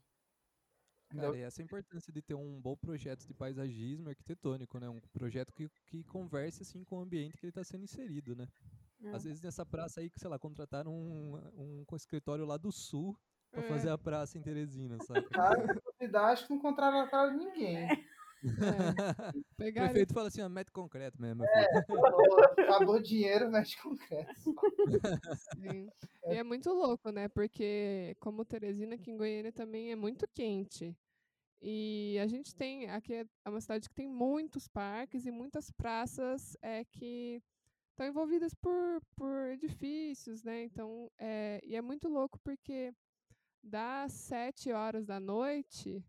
Cara, e essa importância de ter um bom projeto de paisagismo arquitetônico, né? Um projeto que, que converse assim com o ambiente que ele está sendo inserido, né? É. Às vezes nessa praça aí, que sei lá, contrataram um, um, um escritório lá do sul, Pra fazer a praça em Teresina, sabe? Cara, acho que não de ninguém. É, O pegaram prefeito fala assim, ó, mete concreto mesmo, É, acabou, acabou o dinheiro, mexe concreto. Sim. E é muito louco, né? Porque como Teresina, aqui em Goiânia também é muito quente. E a gente tem, aqui é é uma cidade que tem muitos parques e muitas praças é, que estão envolvidas por, por edifícios, né? Então, é, e é muito louco porque das sete horas da noite,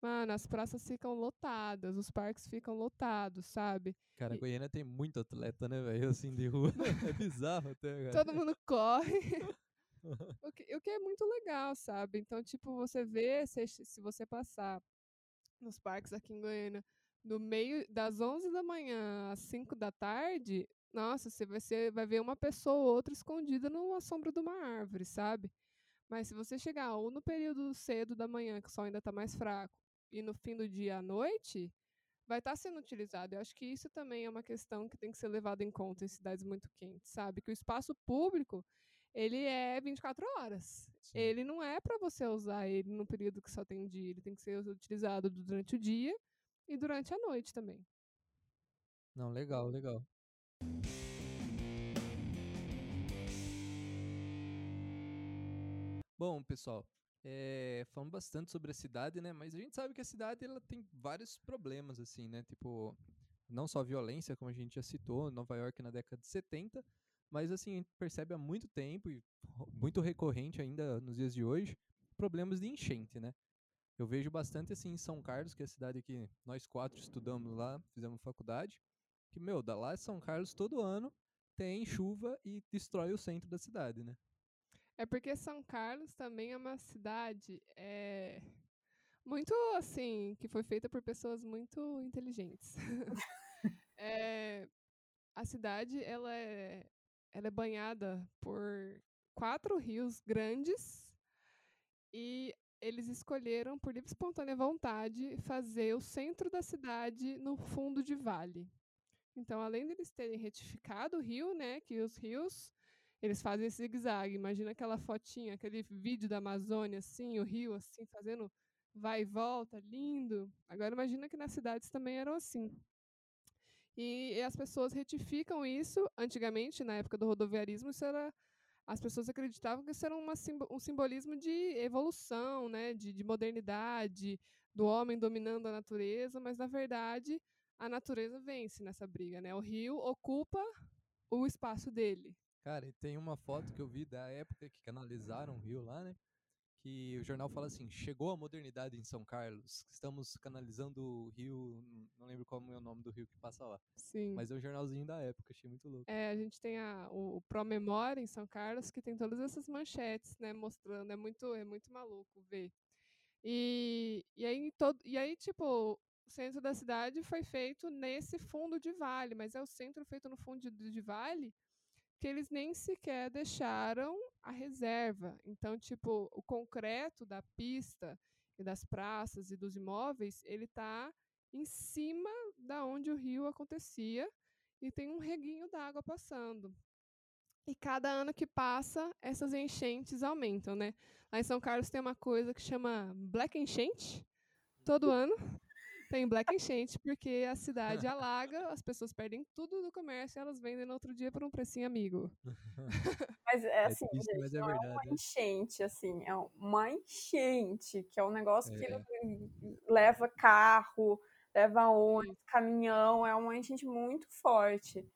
mano, as praças ficam lotadas, os parques ficam lotados, sabe? Cara, E- Goiânia tem muito atleta, né, velho? Assim, de rua. É bizarro até, cara. todo mundo corre. o, que, o que é muito legal, sabe? Então, tipo, você vê, se, se você passar nos parques aqui em Goiânia, no meio das 11 da manhã às 5 da tarde, nossa, você vai, ser, vai ver uma pessoa ou outra escondida numa sombra de uma árvore, sabe? Mas se você chegar ou no período cedo da manhã, que o sol ainda está mais fraco, e no fim do dia à noite, vai estar sendo utilizado. Eu acho que isso também é uma questão que tem que ser levada em conta em cidades muito quentes, sabe? Que o espaço público, ele é 24 horas. Sim. Ele não é para você usar ele no período que só tem dia, ele tem que ser utilizado durante o dia e durante a noite também. Não, legal, legal. Bom, pessoal, é, falamos bastante sobre a cidade, né? Mas a gente sabe que a cidade ela tem vários problemas, assim, né? Tipo, não só violência, como a gente já citou, Nova York na década de 70, mas assim, a gente percebe há muito tempo e muito recorrente ainda nos dias de hoje, problemas de enchente, né? Eu vejo bastante assim em São Carlos, que é a cidade que nós quatro estudamos lá, fizemos faculdade, que, meu, da lá São Carlos todo ano tem chuva e destrói o centro da cidade, né? É porque São Carlos também é uma cidade é, muito assim, que foi feita por pessoas muito inteligentes. É, a cidade ela é, ela é banhada por quatro rios grandes e eles escolheram, por livre e espontânea vontade, fazer o centro da cidade no fundo de vale. Então, além deles terem retificado o rio, né, que os rios eles fazem esse zigue-zague. Imagina aquela fotinha, aquele vídeo da Amazônia, assim, o rio, assim, fazendo vai e volta, lindo. Agora imagina que nas cidades também eram assim. E, e as pessoas retificam isso. Antigamente, na época do rodoviarismo, isso era as pessoas acreditavam que isso era uma, um simbolismo de evolução, né, de, de modernidade, do homem dominando a natureza, mas na verdade a natureza vence nessa briga, né? O rio ocupa o espaço dele. Cara, e tem uma foto que eu vi da época que canalizaram o rio lá, né? Que o jornal fala assim: chegou a modernidade em São Carlos, estamos canalizando o rio, não lembro qual é o nome do rio que passa lá, Sim. mas é um jornalzinho da época, achei muito louco. É, a gente tem a, o, o Promemória em São Carlos, que tem todas essas manchetes, né, mostrando, é muito, é muito maluco ver. E, e, aí, todo, e aí, tipo, o centro da cidade foi feito nesse fundo de vale, mas é o centro feito no fundo de, de vale que eles nem sequer deixaram a reserva. Então, tipo, o concreto da pista e das praças e dos imóveis, ele tá em cima da onde o rio acontecia e tem um reguinho d'água passando. E cada ano que passa, essas enchentes aumentam, né? Lá em São Carlos tem uma coisa que chama Black Enchente. Todo ano tem Black Enchente, porque a cidade alaga, as pessoas perdem tudo do comércio e elas vendem no outro dia por um precinho amigo. Mas é É assim, triste, gente, mas é não é uma verdade. né? enchente, assim, é uma enchente, que é um negócio que É. leva carro, leva ônibus, caminhão, é uma enchente muito forte.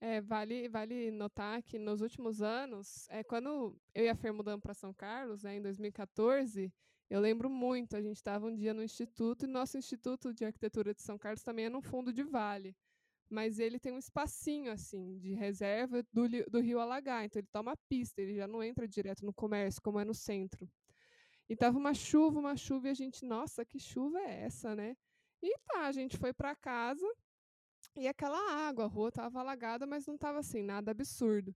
É, vale, vale notar que nos últimos anos, é, quando eu e a Fer mudamos para São Carlos, né, em 2014, eu lembro muito, a gente estava um dia no instituto, e nosso Instituto de Arquitetura de São Carlos também é no fundo de vale. Mas ele tem um espacinho, assim, de reserva do, do rio alagar. Então ele toma pista, ele já não entra direto no comércio, como é no centro. E tava uma chuva, uma chuva, e a gente, nossa, que chuva é essa, né? E tá, a gente foi para casa, e aquela água, a rua estava alagada, mas não estava assim, nada absurdo.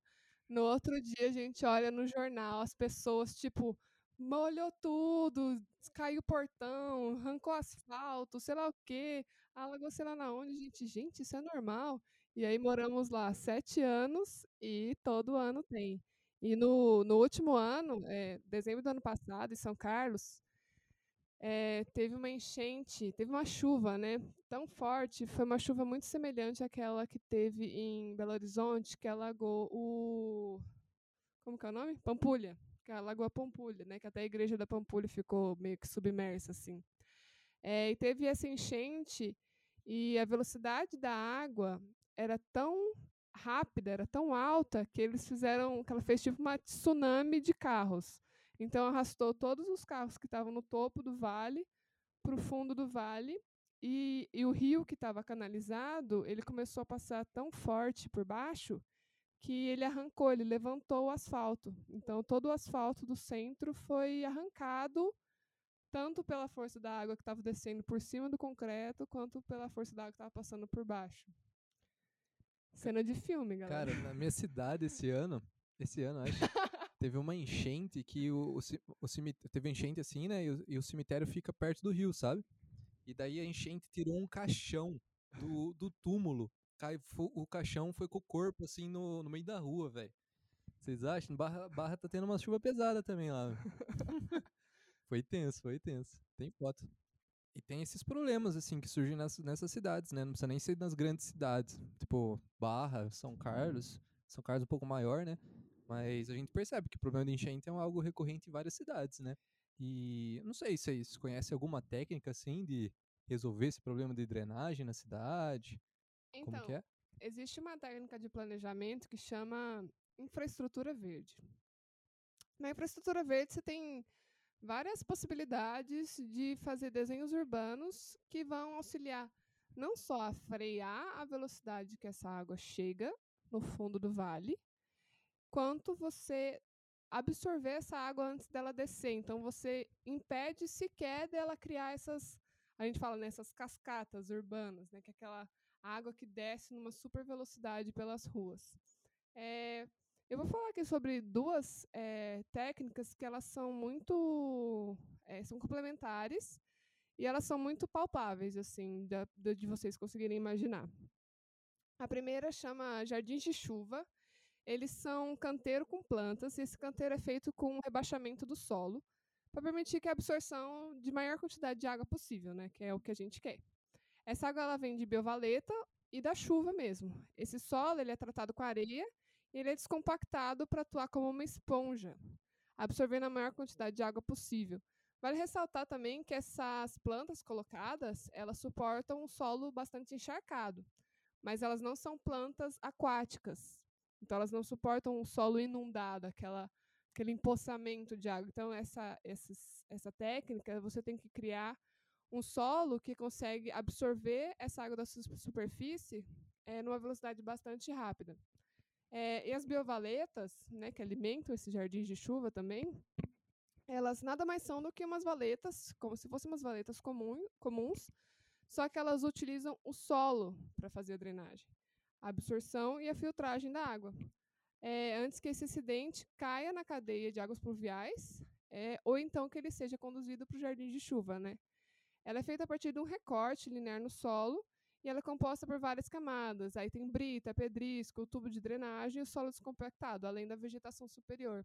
No outro dia a gente olha no jornal, as pessoas, tipo, molhou tudo, caiu o portão, arrancou asfalto, sei lá o quê, alagou sei lá na onde, gente, gente, isso é normal. E aí moramos lá sete anos e todo ano tem. E no, no último ano, é, dezembro do ano passado, em São Carlos, é, teve uma enchente, teve uma chuva, né? Tão forte, foi uma chuva muito semelhante àquela que teve em Belo Horizonte, que alagou o. Como que é o nome? Pampulha. A Pampulha, né? Que até a igreja da Pampulha ficou meio que submersa, assim. É, e teve essa enchente e a velocidade da água era tão rápida, era tão alta, que eles fizeram, que ela fez tipo uma tsunami de carros. Então arrastou todos os carros que estavam no topo do vale para o fundo do vale e, e o rio que estava canalizado, ele começou a passar tão forte por baixo que ele arrancou, ele levantou o asfalto. Então todo o asfalto do centro foi arrancado tanto pela força da água que estava descendo por cima do concreto, quanto pela força da água que estava passando por baixo. Cena de filme, galera. Cara, na minha cidade esse ano, esse ano, acho, teve uma enchente que o, o, o cemitério, teve enchente assim, né, e o, e o, cemitério fica perto do rio, sabe? E daí a enchente tirou um caixão do, do túmulo. Cai, o caixão foi com o corpo, assim, no, no meio da rua, velho. Vocês acham? Barra, Barra tá tendo uma chuva pesada também lá. Foi tenso, foi tenso. Tem foto. E tem esses problemas, assim, que surgem nessas, nessas cidades, né? Não precisa nem ser nas grandes cidades. Tipo, Barra, São Carlos. São Carlos é um pouco maior, né? Mas a gente percebe que o problema de enchente é algo recorrente em várias cidades, né? E não sei se vocês conhecem alguma técnica, assim, de resolver esse problema de drenagem na cidade. Então, é? existe uma técnica de planejamento que chama infraestrutura verde. Na infraestrutura verde, você tem várias possibilidades de fazer desenhos urbanos que vão auxiliar não só a frear a velocidade que essa água chega no fundo do vale, quanto você absorver essa água antes dela descer. Então você impede sequer dela criar essas, a gente fala nessas cascatas urbanas, né, que é aquela água que desce numa super velocidade pelas ruas. É, eu vou falar aqui sobre duas é, técnicas que elas são muito é, são complementares e elas são muito palpáveis assim da, de vocês conseguirem imaginar. A primeira chama jardins de chuva. Eles são um canteiro com plantas e esse canteiro é feito com um rebaixamento do solo para permitir que a absorção de maior quantidade de água possível, né, que é o que a gente quer. Essa água ela vem de biovaleta e da chuva mesmo. Esse solo ele é tratado com areia ele é descompactado para atuar como uma esponja, absorvendo a maior quantidade de água possível. Vale ressaltar também que essas plantas colocadas, elas suportam um solo bastante encharcado, mas elas não são plantas aquáticas. Então elas não suportam um solo inundado, aquela, aquele empoçamento de água. Então essa, essa técnica, você tem que criar um solo que consegue absorver essa água da superfície é, numa velocidade bastante rápida. É, e as biovaletas, né, que alimentam esses jardins de chuva também, elas nada mais são do que umas valetas, como se fossem umas valetas comum, comuns, só que elas utilizam o solo para fazer a drenagem, a absorção e a filtragem da água. É, antes que esse acidente caia na cadeia de águas pluviais, é, ou então que ele seja conduzido para o jardim de chuva. Né? Ela é feita a partir de um recorte linear no solo e ela é composta por várias camadas. Aí tem brita, pedrisco, tubo de drenagem e o solo descompactado, além da vegetação superior.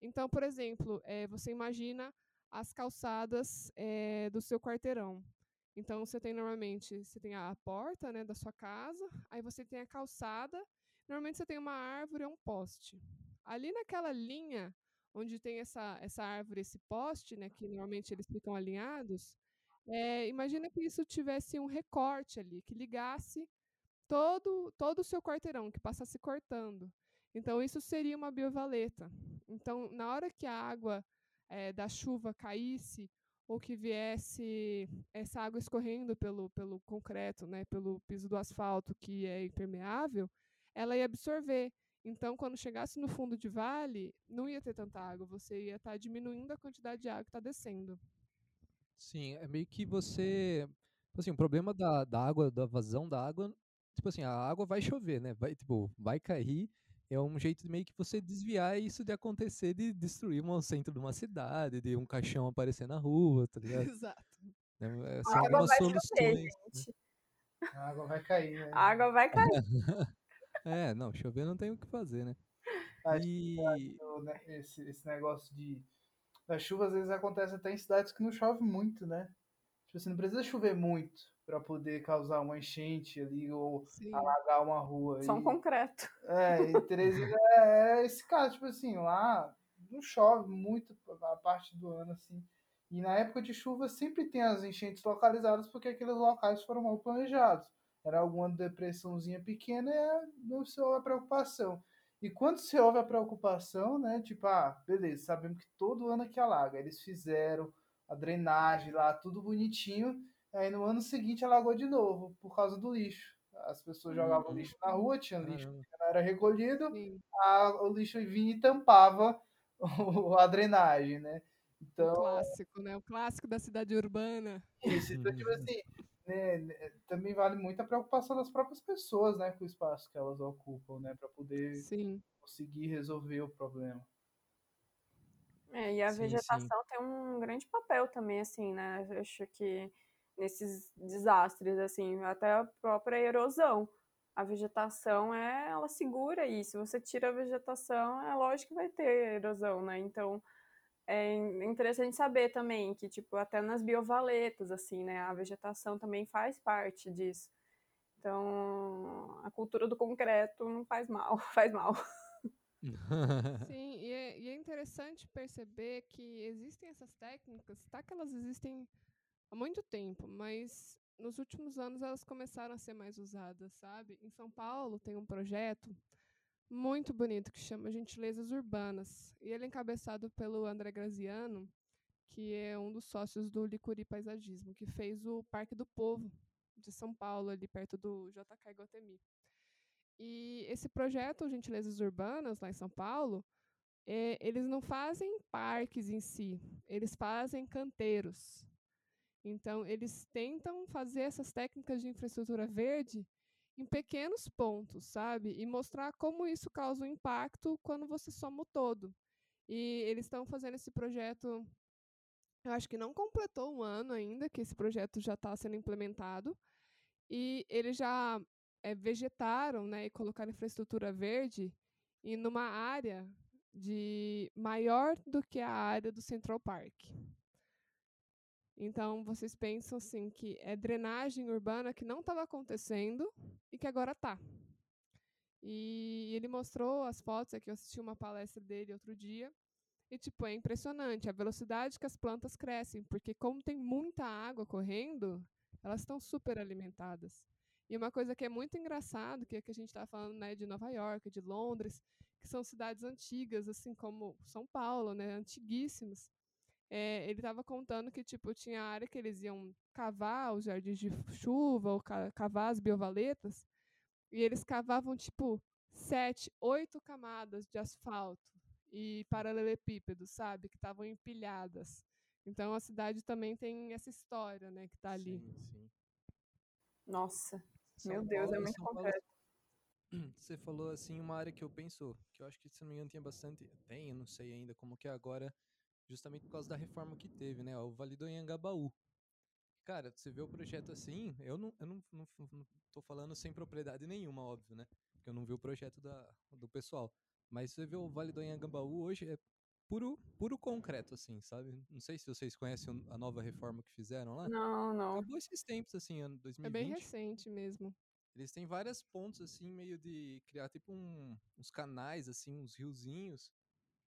Então, por exemplo, é, você imagina as calçadas é, do seu quarteirão. Então, você tem normalmente você tem a porta né, da sua casa, aí você tem a calçada, normalmente você tem uma árvore ou um poste. Ali naquela linha onde tem essa, essa árvore, esse poste, né, que normalmente eles ficam alinhados, é, imagina que isso tivesse um recorte ali, que ligasse todo, todo o seu quarteirão, que passasse cortando. Então, isso seria uma biovaleta. Então, na hora que a água é, da chuva caísse, ou que viesse essa água escorrendo pelo, pelo concreto, né, pelo piso do asfalto, que é impermeável, ela ia absorver. Então, quando chegasse no fundo de vale, não ia ter tanta água, você ia estar tá diminuindo a quantidade de água que está descendo. Sim, é meio que você. Tipo assim, o problema da, da água, da vazão da água, tipo assim, a água vai chover, né? Vai, tipo, vai cair. É um jeito meio que você desviar isso de acontecer, de destruir um centro de uma cidade, de um caixão aparecer na rua, tá ligado? Exato. É, é, a água vai soluções. chover, né? gente. A água vai cair, né? A água vai cair. é, não, chover não tem o que fazer, né? Acho e... que né, esse, esse negócio de. A chuva às vezes acontece até em cidades que não chove muito, né? Tipo assim, não precisa chover muito para poder causar uma enchente ali ou Sim. alagar uma rua. Só um concreto. É, e Teresina é, é esse caso, tipo assim, lá não chove muito a parte do ano, assim. E na época de chuva sempre tem as enchentes localizadas porque aqueles locais foram mal planejados. Era alguma depressãozinha pequena e não houve a preocupação. E quando se houve a preocupação, né? Tipo, ah, beleza, sabemos que todo ano aqui alaga. Eles fizeram a drenagem lá, tudo bonitinho. Aí no ano seguinte alagou de novo, por causa do lixo. As pessoas jogavam uhum. lixo na rua, tinha lixo que não era recolhido, a, o lixo vinha e tampava a drenagem, né? Então, o clássico, né? O clássico da cidade urbana. Isso, então, tipo assim, né, né, também vale muito a preocupação das próprias pessoas, né, com o espaço que elas ocupam, né, para poder sim. conseguir resolver o problema. É, e a sim, vegetação sim. tem um grande papel também, assim, né? Eu acho que nesses desastres, assim, até a própria erosão. A vegetação é, ela segura isso. Se você tira a vegetação, é lógico que vai ter erosão, né? Então, é interessante saber também que, tipo, até nas biovaletas, assim, né, a vegetação também faz parte disso. Então, a cultura do concreto não faz mal, faz mal. Sim, e é, e é, interessante perceber que existem essas técnicas, tá que elas existem há muito tempo, mas nos últimos anos elas começaram a ser mais usadas, sabe? Em São Paulo tem um projeto muito bonito que chama Gentilezas Urbanas. E ele é encabeçado pelo André Graziano, que é um dos sócios do Licuri Paisagismo, que fez o Parque do Povo de São Paulo, ali perto do JK Guatemi. E esse projeto Gentilezas Urbanas, lá em São Paulo, é, eles não fazem parques em si, eles fazem canteiros. Então, eles tentam fazer essas técnicas de infraestrutura verde em pequenos pontos, sabe? E mostrar como isso causa um impacto quando você soma o todo. E eles estão fazendo esse projeto, eu acho que não completou um ano ainda, que esse projeto já está sendo implementado. E eles já é, vegetaram né, e colocaram infraestrutura verde em numa área de maior do que a área do Central Park. Então, vocês pensam assim que é drenagem urbana que não estava acontecendo e que agora está. E ele mostrou as fotos, aqui eu assisti uma palestra dele outro dia, e tipo, é impressionante a velocidade que as plantas crescem, porque como tem muita água correndo, elas estão super alimentadas. E uma coisa que é muito engraçado, que é que a gente está falando né, de Nova York, de Londres, que são cidades antigas, assim como São Paulo, né, antiguíssimas, é, ele estava contando que tipo tinha área que eles iam cavar os jardins de chuva ou cavar as biovaletas e eles cavavam tipo sete, oito camadas de asfalto e paralelepípedo, sabe, que estavam empilhadas. Então a cidade também tem essa história, né, que está ali. Sim, sim. Nossa, São meu Deus, é Paulo, é muito concreto. Você falou assim uma área que eu penso, que eu acho que se não me engano tinha bastante, tem, eu não sei ainda como que é agora, justamente por causa da reforma que teve, né? O Vale do Anhangabaú. Cara, você vê o projeto assim, eu não, eu não, não, não tô falando sem propriedade nenhuma, óbvio, né? Porque eu não vi o projeto da, do pessoal. Mas você vê o Vale do Anhangabaú hoje é puro, puro concreto, assim, sabe? Não sei se vocês conhecem a nova reforma que fizeram lá. Não, não. Acabou esses tempos, assim, ano 2020. É bem recente mesmo. Eles têm vários pontos, assim, meio de criar, tipo, um, uns canais, assim, uns riozinhos.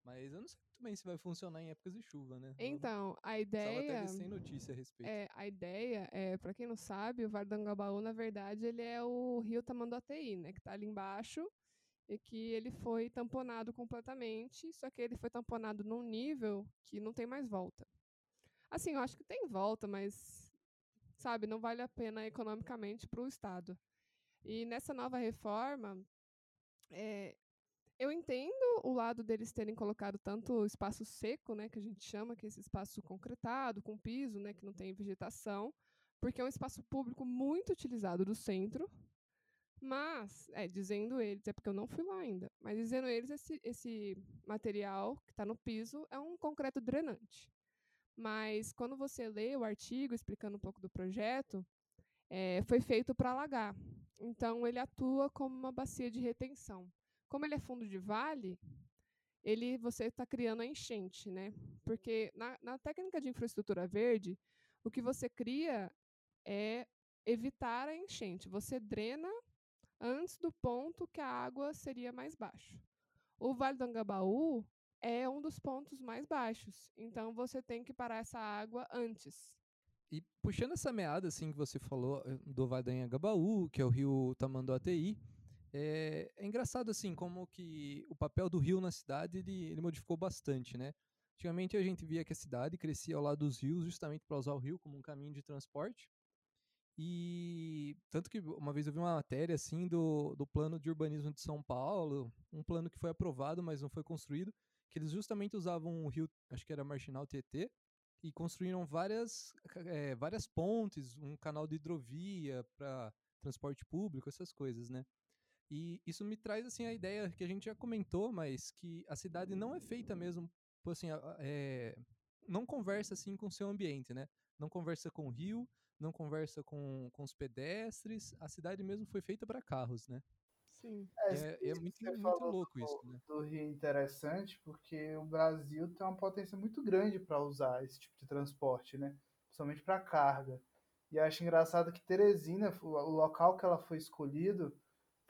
Mas eu não sei muito bem se vai funcionar em épocas de chuva, né? Então, a ideia. Até sem notícia a respeito. É, a ideia é, para quem não sabe, o Vardangabaú, na verdade, ele é o rio Tamanduateí, né? Que tá ali embaixo e que ele foi tamponado completamente, só que ele foi tamponado num nível que não tem mais volta. Assim, eu acho que tem volta, mas, sabe, não vale a pena economicamente para o Estado. E nessa nova reforma, é, eu entendo o lado deles terem colocado tanto espaço seco, né, que a gente chama, que é esse espaço concretado, com piso, né, que não tem vegetação, porque é um espaço público muito utilizado do centro. Mas, é, dizendo eles, é porque eu não fui lá ainda, mas dizendo eles, esse, esse material que está no piso é um concreto drenante. Mas quando você lê o artigo explicando um pouco do projeto, é, foi feito para alagar. Então, ele atua como uma bacia de retenção. Como ele é fundo de vale, ele você está criando a enchente, né? Porque na, na técnica de infraestrutura verde, o que você cria é evitar a enchente. Você drena antes do ponto que a água seria mais baixa. O Vale do Angabaú é um dos pontos mais baixos, então você tem que parar essa água antes. E puxando essa meada assim que você falou eh, do Vale do Angabaú, que é o rio Tamanduateí, é, é, engraçado assim como que o papel do rio na cidade ele, ele modificou bastante, né? Antigamente a gente via que a cidade crescia ao lado dos rios justamente para usar o rio como um caminho de transporte. E tanto que uma vez eu vi uma matéria assim do, do plano de urbanismo de São Paulo, um plano que foi aprovado, mas não foi construído, que eles justamente usavam o rio, acho que era Marginal Tietê, e construíram várias, é, várias pontes, um canal de hidrovia para transporte público, essas coisas, né? E isso me traz assim a ideia que a gente já comentou, mas que a cidade não é feita mesmo, assim, é, não conversa assim com o seu ambiente, né? Não conversa com o rio, não conversa com, com os pedestres. A cidade mesmo foi feita para carros, né? Sim. É, é, é muito, muito louco do, isso, né? Do rio é interessante porque o Brasil tem uma potência muito grande para usar esse tipo de transporte, né? Principalmente para carga. E acho engraçado que Teresina, o local que ela foi escolhido,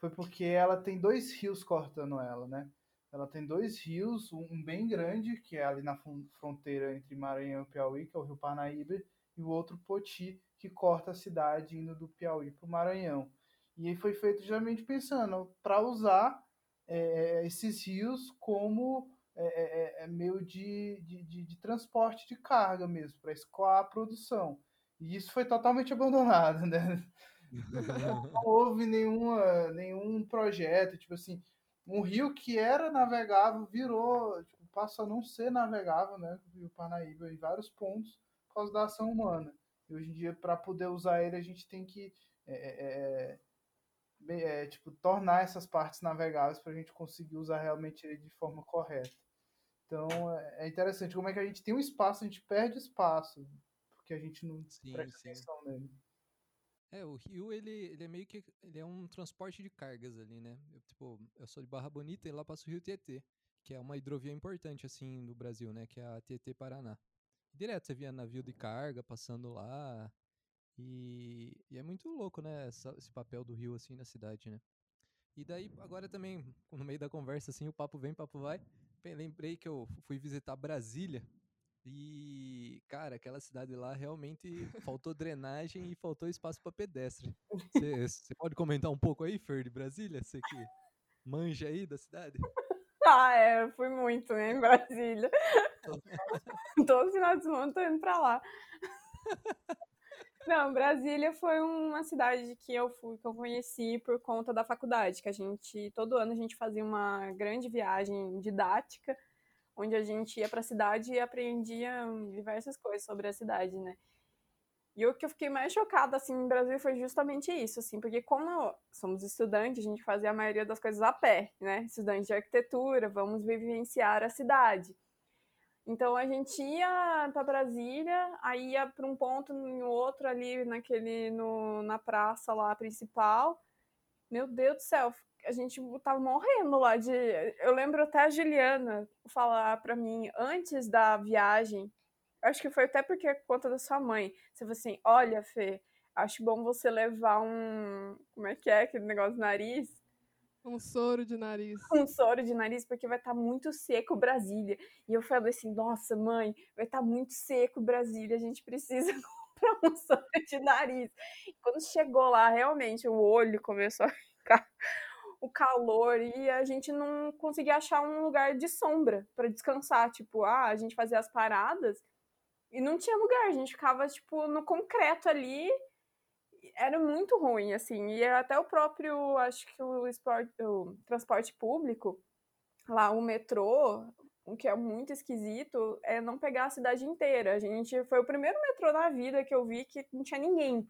foi porque ela tem dois rios cortando ela, né? Ela tem dois rios, um bem grande, que é ali na fronteira entre Maranhão e Piauí, que é o Rio Parnaíba, e o outro Poti, que corta a cidade indo do Piauí para o Maranhão. E aí foi feito justamente pensando para usar é, esses rios como é, é, é, meio de, de, de, de, transporte de carga mesmo, para escoar a produção. E isso foi totalmente abandonado, né? Não houve nenhuma, nenhum projeto, tipo assim, um rio que era navegável virou, tipo, passa a não ser navegável, né? O Rio Parnaíba em vários pontos por causa da ação humana. E hoje em dia, para poder usar ele, a gente tem que é, é, é, é tipo, tornar essas partes navegáveis para a gente conseguir usar realmente ele de forma correta. Então, é, é interessante como é que a gente tem um espaço, a gente perde espaço, porque a gente não sim, presta sim. atenção nele. É, o rio, ele, ele é meio que ele é um transporte de cargas ali, né? Eu, tipo, eu sou de Barra Bonita e lá passo o rio Tietê, que é uma hidrovia importante, assim, no Brasil, né? Que é a Tietê Paraná. Direto você via navio de carga passando lá. E, e é muito louco, né? Essa, esse papel do rio, assim, na cidade, né? E daí, agora também, no meio da conversa, assim, o papo vem, papo vai. Lembrei que eu fui visitar Brasília e, cara, aquela cidade lá realmente faltou drenagem e faltou espaço para pedestre. Você pode comentar um pouco aí, Fer, de Brasília? Você que manja aí da cidade? Ah, é, eu fui muito, né, em Brasília. Todo final de semana tô indo pra lá. Não, Brasília foi uma cidade que eu fui, que eu conheci por conta da faculdade, que a gente, todo ano a gente fazia uma grande viagem didática onde a gente ia para a cidade e aprendia diversas coisas sobre a cidade, né? E o que eu fiquei mais chocada, assim, no Brasil foi justamente isso, assim, porque como somos estudantes, a gente fazia a maioria das coisas a pé, né? Estudantes de arquitetura, vamos vivenciar a cidade. Então a gente ia para Brasília, aí ia para um ponto em outro ali naquele no, na praça lá principal. Meu Deus do céu, a gente tava morrendo lá de. Eu lembro até a Juliana falar para mim antes da viagem. Acho que foi até porque é conta da sua mãe. Você falou assim: olha, Fê, acho bom você levar um. Como é que é aquele negócio do nariz? Um soro de nariz. Um soro de nariz, porque vai estar tá muito seco Brasília. E eu falei assim: nossa, mãe, vai estar tá muito seco Brasília, a gente precisa comprar um soro de nariz. E quando chegou lá, realmente, o olho começou a ficar o calor e a gente não conseguia achar um lugar de sombra para descansar. Tipo, ah, a gente fazia as paradas e não tinha lugar, a gente ficava, tipo, no concreto ali. Era muito ruim, assim. E até o próprio, acho que o, esporte, o transporte público, lá o metrô, o que é muito esquisito, é não pegar a cidade inteira. A gente foi o primeiro metrô na vida que eu vi que não tinha ninguém.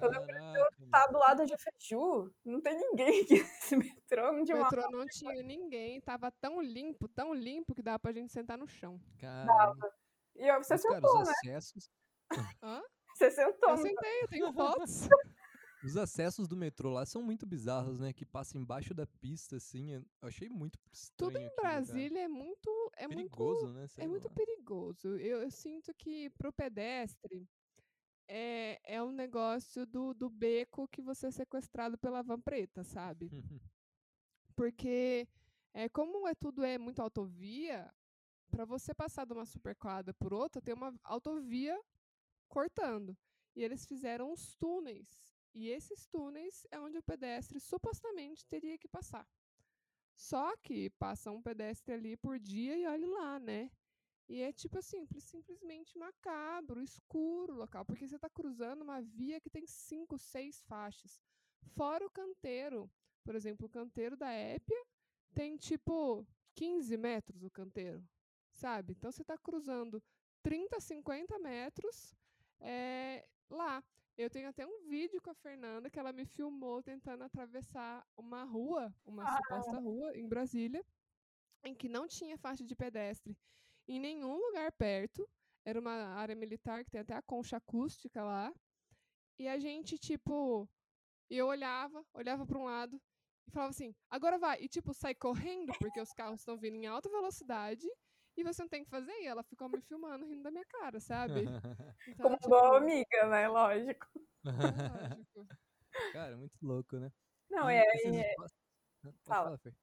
Eu lembro de eu estar do lado de Feju, não tem ninguém aqui nesse metrô. Não tinha o metrô não tinha ninguém, tava tão limpo, tão limpo que dava pra gente sentar no chão. Dava. E eu, você sentou, cara, né? Acessos... Hã? Você sentou. Eu sentei, eu tenho fotos. Os acessos do metrô lá são muito bizarros, né? Que passa embaixo da pista, assim. Eu achei muito estranho. Tudo em cara. Brasília é muito. É perigoso, muito, né? Sei é muito lá. perigoso. Eu, eu sinto que pro pedestre é, é um negócio do, do beco que você é sequestrado pela van preta, sabe? Porque é, como é tudo é muito autovia, para você passar de uma superquadra por outra, tem uma autovia cortando. E eles fizeram uns túneis. E esses túneis é onde o pedestre supostamente teria que passar. Só que passa um pedestre ali por dia e olhe lá, né? E é tipo assim, simplesmente macabro, escuro o local, porque você está cruzando uma via que tem cinco, seis faixas. Fora o canteiro. Por exemplo, o canteiro da Épia tem tipo 15 metros o canteiro, sabe? Então você está cruzando 30, 50 metros é, lá. Eu tenho até um vídeo com a Fernanda que ela me filmou tentando atravessar uma rua, uma Ah. suposta rua em Brasília, em que não tinha faixa de pedestre em nenhum lugar perto. Era uma área militar que tem até a concha acústica lá. E a gente, tipo, eu olhava, olhava para um lado e falava assim: agora vai. E, tipo, sai correndo, porque os carros estão vindo em alta velocidade e você não tem o que fazer. E ela ficou me filmando, rindo da minha cara, sabe? Então, Como tipo, boa amiga, né? Lógico. lógico. Cara, muito louco, né? Não, E é, é- Fala. falar, Fer.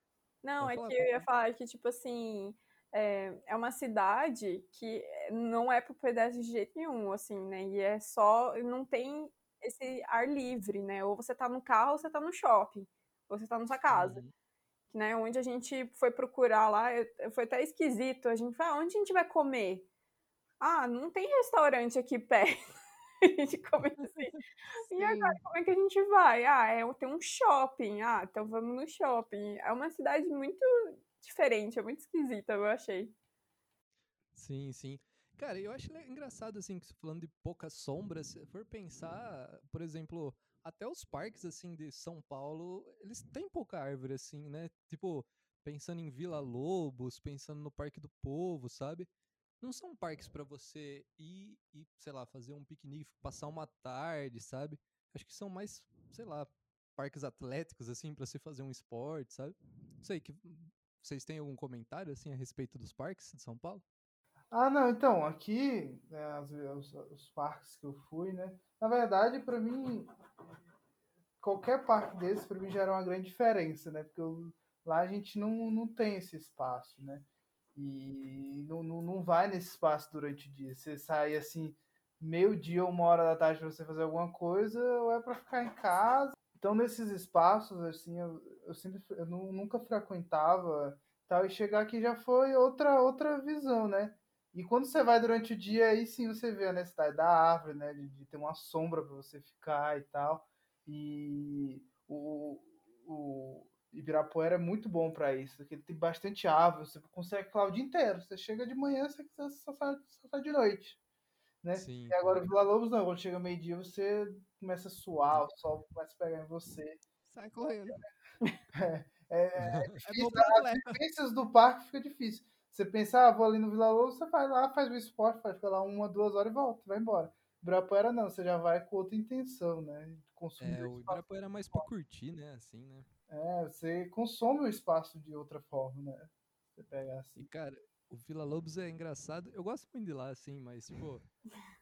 Não, Pode é falar, que eu ia falar que, tipo assim, é, é uma cidade que não é pro pedestre de jeito nenhum, assim, né? E é só, não tem esse ar livre, né? Ou você tá no carro ou você tá no shopping, ou você tá na sua casa, Uhum. né? Onde a gente foi procurar lá, foi até esquisito, a gente falou, ah, onde a gente vai comer? Ah, não tem restaurante aqui perto. A gente começa assim, e agora, Sim. como é que a gente vai? Ah, é, tem um shopping. Ah, então vamos no shopping. É uma cidade muito diferente, é muito esquisita, eu achei. Sim, sim. Cara, eu acho engraçado, assim, que falando de poucas sombras, se for pensar, por exemplo, até os parques, assim, de São Paulo, eles têm pouca árvore, assim, né? Tipo, pensando em Vila Lobos, pensando no Parque do Povo, sabe? Não são parques pra você ir e, sei lá, fazer um piquenique, passar uma tarde, sabe? Acho que são mais, sei lá, parques atléticos, assim, pra você fazer um esporte, sabe? Não sei, que vocês têm algum comentário, assim, a respeito dos parques de São Paulo? Ah, não, então, aqui, né, as- os, os parques que eu fui, né? Na verdade, para mim, qualquer parque desse, para mim, já uma grande diferença, né? Porque eu- lá a gente não, não tem esse espaço, né? E não, não, não vai nesse espaço durante o dia. Você sai, assim, meio-dia ou uma hora da tarde para você fazer alguma coisa, ou é para ficar em casa. Então, nesses espaços, assim, eu sempre, eu nu- nunca frequentava, tal, e chegar aqui já foi outra, outra visão, né? E quando você vai durante o dia, aí sim você vê a necessidade da árvore, né? De, de ter uma sombra para você ficar e tal. E o, o Ibirapuera é muito bom para isso, porque ele tem bastante árvore, você consegue ficar o dia inteiro. Você chega de manhã, você só sai, só sai de noite. Né? Sim. E agora o Vila Lobos não, quando chega meio-dia você começa a suar, o sol começa a pegar em você. Sai correndo. É, É difícil, bom pro atleta. experiências do parque fica difícil. Você pensa, ah, vou ali no Vila Lobos, você vai lá, faz o esporte, vai ficar lá uma, duas horas e volta, vai embora. Ibirapuera não, você já vai com outra intenção, né? Consumir É, o o. Ibirapuera é mais pra curtir, né? Assim, né? É, você consome o espaço de outra forma, né? Você pega E, assim. cara, o Vila Lobos é engraçado. Eu gosto muito de lá, assim, mas, tipo,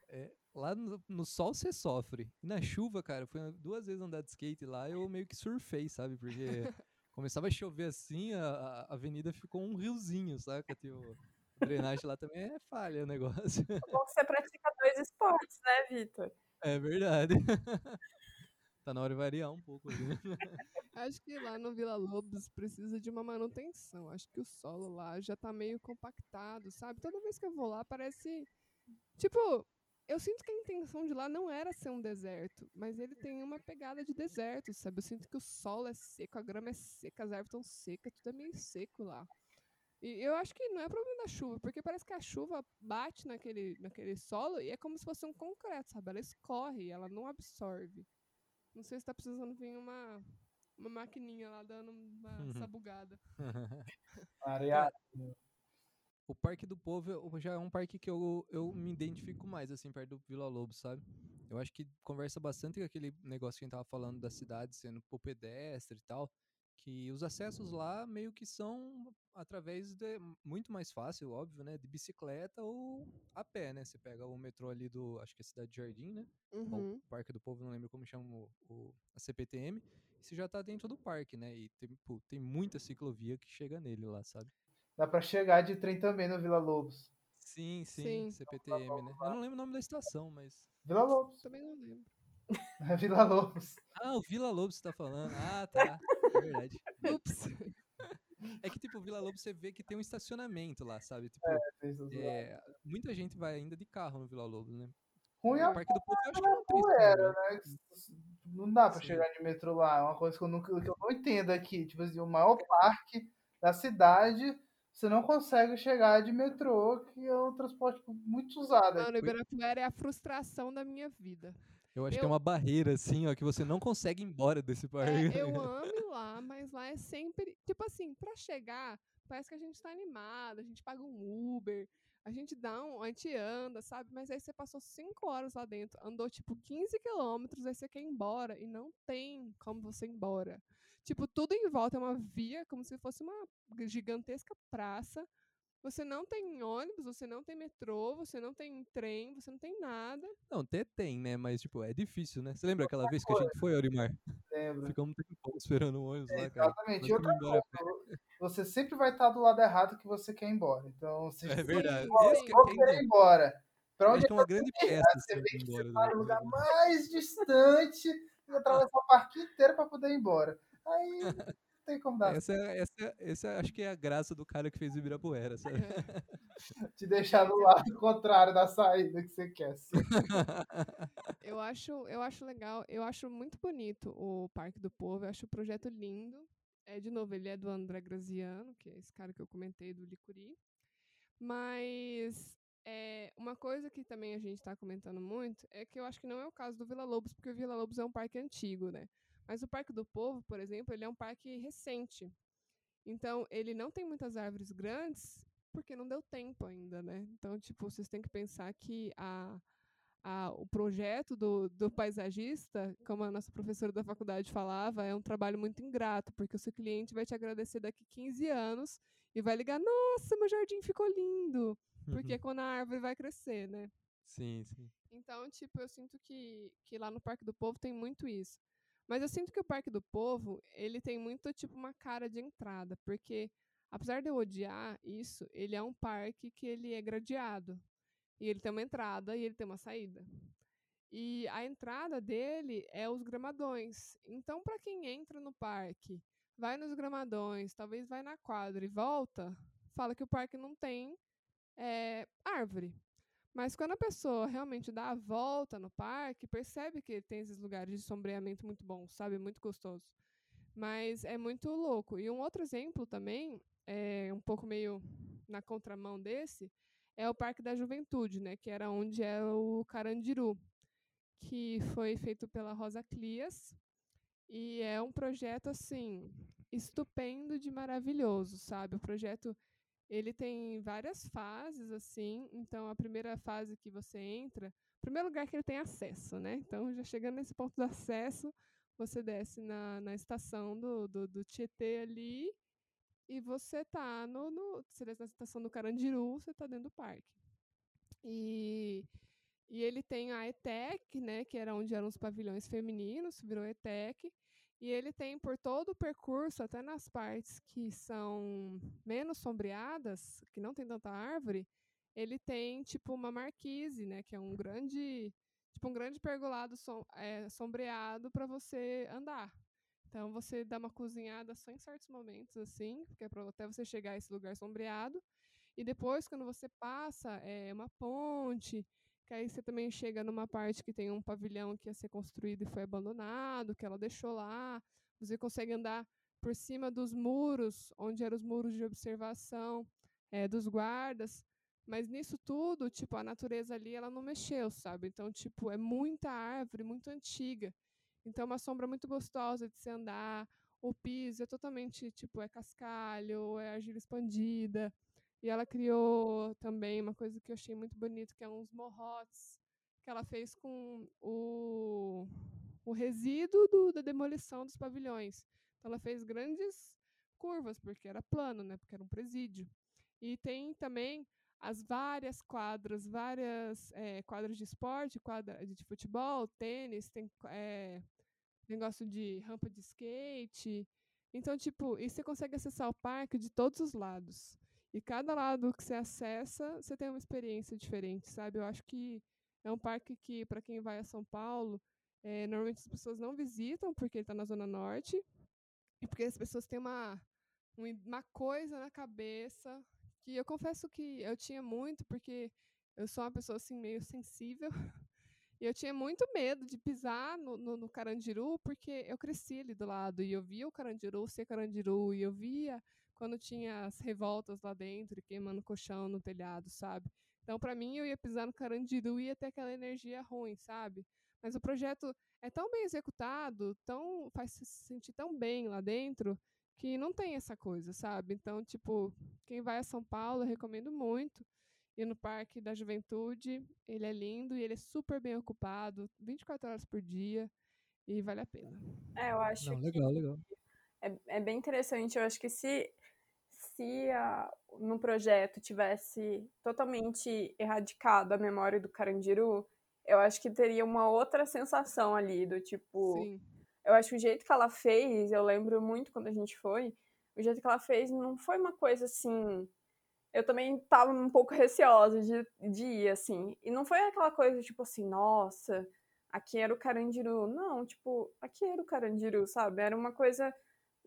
é, lá no, no sol você sofre. E na chuva, cara, foi duas vezes andar de skate lá, eu meio que surfei, sabe? Porque começava a chover assim, a, a avenida ficou um riozinho, saca? Tipo, a drenagem lá também é falha o negócio. É bom que você pratica dois esportes, né, Vitor? É verdade. tá na hora de variar um pouco ali. né? Acho que lá no Vila Lobos precisa de uma manutenção. Acho que o solo lá já tá meio compactado, sabe? Toda vez que eu vou lá parece. Tipo, eu sinto que a intenção de lá não era ser um deserto, mas ele tem uma pegada de deserto, sabe? Eu sinto que o solo é seco, a grama é seca, as árvores estão secas, tudo é meio seco lá. E eu acho que não é problema da chuva, porque parece que a chuva bate naquele, naquele solo e é como se fosse um concreto, sabe? Ela escorre, ela não absorve. Não sei se tá precisando vir uma, uma maquininha lá dando uma Uhum. sabugada. Areia. O Parque do Povo eu- já é um parque que eu, eu me identifico mais, assim, perto do Vila Lobos, sabe? eu acho que conversa bastante com aquele negócio que a gente tava falando da cidade sendo por pedestre e tal, que os acessos lá meio que são através de muito mais fácil, óbvio, né, de bicicleta ou a pé, né? Você pega o metrô ali do, acho que é Cidade Jardim, né? Uhum. Ou o Parque do Povo, não lembro como chama o, o a CPTM, e você já tá dentro do parque, né? E tem, pô, tem muita ciclovia que chega nele lá, sabe? Dá pra chegar de trem também no Vila Lobos. Sim, sim, Sim. CPTM, né? Eu não lembro o nome da estação, mas Vila Lobos. Também não lembro. É Vila Lobos. Ah, o Vila Lobos você tá falando. Ah, tá. É verdade. Ups. É que, tipo, o Vila Lobos você vê que tem um estacionamento lá, sabe? Tipo, Tem lá. é, muita gente vai ainda de carro no Vila Lobos, né? Ruim O é Parque do Povo eu acho que não tem isso era, né? Não dá pra Sim. chegar de metrô lá. É uma coisa que eu, nunca, que eu não entendo aqui. Tipo assim, o maior parque da cidade, você não consegue chegar de metrô, que é um transporte muito usado. Mano. Ibirapuera é a frustração da minha vida. Eu acho que é Eu- uma barreira, assim, ó, que você não consegue ir embora desse parque. É, eu amo ir lá, mas lá é sempre. Tipo assim, pra chegar, parece que a gente tá animado, a gente paga um Uber, a gente dá um. A gente anda, sabe? Mas aí você passou cinco horas lá dentro, andou tipo 15 quilômetros, aí você quer ir embora e não tem como você ir embora. Tipo, tudo em volta é uma via, como se fosse uma gigantesca praça. Você não tem ônibus, você não tem metrô, você não tem trem, você não tem nada. Não, até tem, né? Mas, tipo, é difícil, né? Você lembra aquela vez que a gente foi, Aurimar? Lembro. Ficamos um tempão esperando o ônibus lá, cara. Exatamente. E embora. coisa, você sempre vai estar do lado errado que você quer ir embora. Então, você É verdade. Sim, Esse que, é, ir embora. Pra onde que é uma grande peça você assim, vê que ir você embora tá do- no lugar mais distante e atravessar o parque inteiro pra poder ir embora. Aí não tem como dar Essa, é- essa, é- essa é- acho que é a graça do cara que fez o Ibirapuera, sabe? te deixar do lado contrário da saída que você quer. Sim. Eu acho, eu acho legal, eu acho muito bonito o Parque do Povo, eu acho o projeto lindo. É, de novo, ele é do André Graziano, que é esse cara que eu comentei do Licuri. Mas é, uma coisa que também a gente está comentando muito é que eu acho que não é o caso do Vila Lobos, porque o Vila Lobos é um parque antigo, né? Mas o Parque do Povo, por exemplo, ele é um parque recente. Então, ele não tem muitas árvores grandes porque não deu tempo ainda, né? Então, tipo, vocês têm que pensar que a, a, o projeto do, do paisagista, como a nossa professora da faculdade falava, é um trabalho muito ingrato, porque o seu cliente vai te agradecer daqui 15 anos e vai ligar: Nossa, meu jardim ficou lindo! Porque é quando a árvore vai crescer, né? Sim, sim. Então, tipo, eu sinto que, que lá no Parque do Povo tem muito isso. Mas eu sinto que o Parque do Povo, ele tem muito, tipo, uma cara de entrada. Porque, apesar de eu odiar isso, ele é um parque que ele é gradeado. E ele tem uma entrada e ele tem uma saída. E a entrada dele é os gramadões. Então, para quem entra no parque, vai nos gramadões, talvez vai na quadra e volta, fala que o parque não tem é, árvore. Mas quando a pessoa realmente dá a volta no parque, percebe que tem esses lugares de sombreamento muito bons, sabe? Muito gostoso. Mas é muito louco. E um outro exemplo também, é um pouco meio na contramão desse, é o Parque da Juventude, né? Que era onde é o Carandiru, que foi feito pela Rosa Clias. E é um projeto, assim, estupendo de maravilhoso, sabe? O projeto ele tem várias fases, assim. Então, a primeira fase que você entra, primeiro lugar que ele tem acesso, né? Então, já chegando nesse ponto do acesso, você desce na, na estação do, do, do Tietê ali e você tá no, no. Você desce na estação do Carandiru, você tá dentro do parque. E, e ele tem a ETEC, né? Que era onde eram os pavilhões femininos, virou ETEC. E ele tem por todo o percurso, até nas partes que são menos sombreadas, que não tem tanta árvore, ele tem tipo uma marquise, né, que é um grande, tipo um grande pergolado som, é, sombreado para você andar. Então você dá uma cozinhada só em certos momentos assim, porque é para até você chegar a esse lugar sombreado. E depois quando você passa é uma ponte, que aí você também chega numa parte que tem um pavilhão que ia ser construído e foi abandonado, que ela deixou lá. Você consegue andar por cima dos muros, onde eram os muros de observação é, dos guardas. Mas nisso tudo, tipo, a natureza ali, ela não mexeu, sabe? Então, tipo, é muita árvore, muito antiga. Então, é uma sombra muito gostosa de se andar. O piso é totalmente, tipo, é cascalho, é argila expandida. E ela criou também uma coisa que eu achei muito bonito, que é uns morrotes, que ela fez com o, o resíduo do, da demolição dos pavilhões. Então, ela fez grandes curvas, porque era plano, né? Porque era um presídio. E tem também as várias quadras, várias é, quadras de esporte, quadra de futebol, tênis, tem é, negócio de rampa de skate. Então, tipo, e você consegue acessar o parque de todos os lados. E cada lado que você acessa, você tem uma experiência diferente, sabe? Eu acho que é um parque que, para quem vai a São Paulo, é, normalmente as pessoas não visitam, porque ele está na Zona Norte, e porque as pessoas têm uma, uma coisa na cabeça que eu confesso que eu tinha muito, porque eu sou uma pessoa assim meio sensível. E eu tinha muito medo de pisar no, no, no, Carandiru, porque eu cresci ali do lado e eu via o Carandiru ser Carandiru, e eu via quando tinha as revoltas lá dentro, queimando colchão no telhado, sabe? Então, para mim, eu ia pisar no Carandiru e ia ter aquela energia ruim, sabe? Mas o projeto é tão bem executado, tão faz se sentir tão bem lá dentro, que não tem essa coisa, sabe? Então, tipo, quem vai a São Paulo, eu recomendo muito ir no Parque da Juventude. Ele é lindo e ele é super bem ocupado, 24 horas por dia, e vale a pena. É, eu acho não, legal, legal. É, é bem interessante. Eu acho que se, se a, no projeto tivesse totalmente erradicado a memória do Carandiru, eu acho que teria uma outra sensação ali, do tipo. Sim eu acho que o jeito que ela fez, eu lembro muito quando a gente foi, o jeito que ela fez não foi uma coisa assim. Eu também tava um pouco receosa de, de ir, assim. E não foi aquela coisa tipo assim, nossa, aqui era o Carandiru. Não, tipo, aqui era o Carandiru, sabe? Era uma coisa.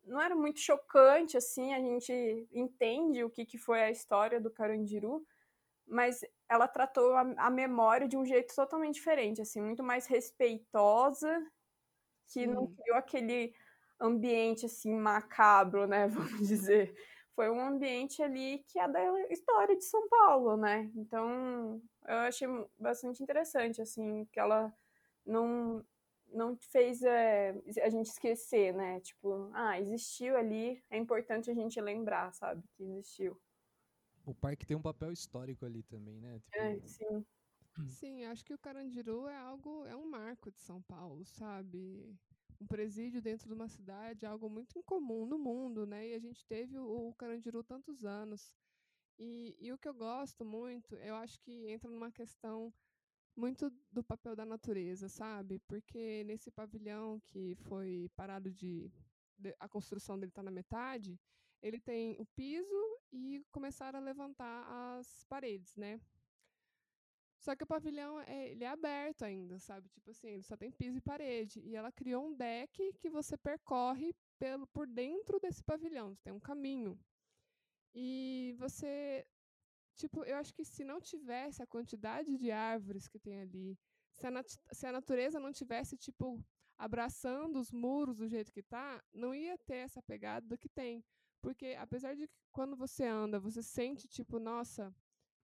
Não era muito chocante, assim, a gente entende o que, que foi a história do Carandiru, mas ela tratou a, a memória de um jeito totalmente diferente, assim, muito mais respeitosa que não criou aquele ambiente assim macabro, né, vamos dizer. Foi um ambiente ali que é da história de São Paulo, né? Então, eu achei bastante interessante assim que ela não não fez é, a gente esquecer, né? Tipo, ah, existiu ali, é importante a gente lembrar, sabe, que existiu. O parque tem um papel histórico ali também, né? Tipo... É, sim. Sim, acho que o Carandiru é algo, é um marco de São Paulo, sabe? Um presídio dentro de uma cidade é algo muito incomum no mundo, né? E a gente teve o, o Carandiru tantos anos. E, e o que eu gosto muito, eu acho que entra numa questão muito do papel da natureza, sabe? Porque nesse pavilhão que foi parado de, a construção dele está na metade, ele tem o piso e começaram a levantar as paredes, né? Só que o pavilhão é, ele é aberto ainda, sabe? Tipo assim, ele só tem piso e parede. E ela criou um deck que você percorre pelo, por dentro desse pavilhão. Tem um caminho. E você. Tipo, eu acho que se não tivesse a quantidade de árvores que tem ali, se a, se a natureza não tivesse, tipo, abraçando os muros do jeito que tá, não ia ter essa pegada que tem. Porque apesar de que quando você anda, você sente, tipo, nossa,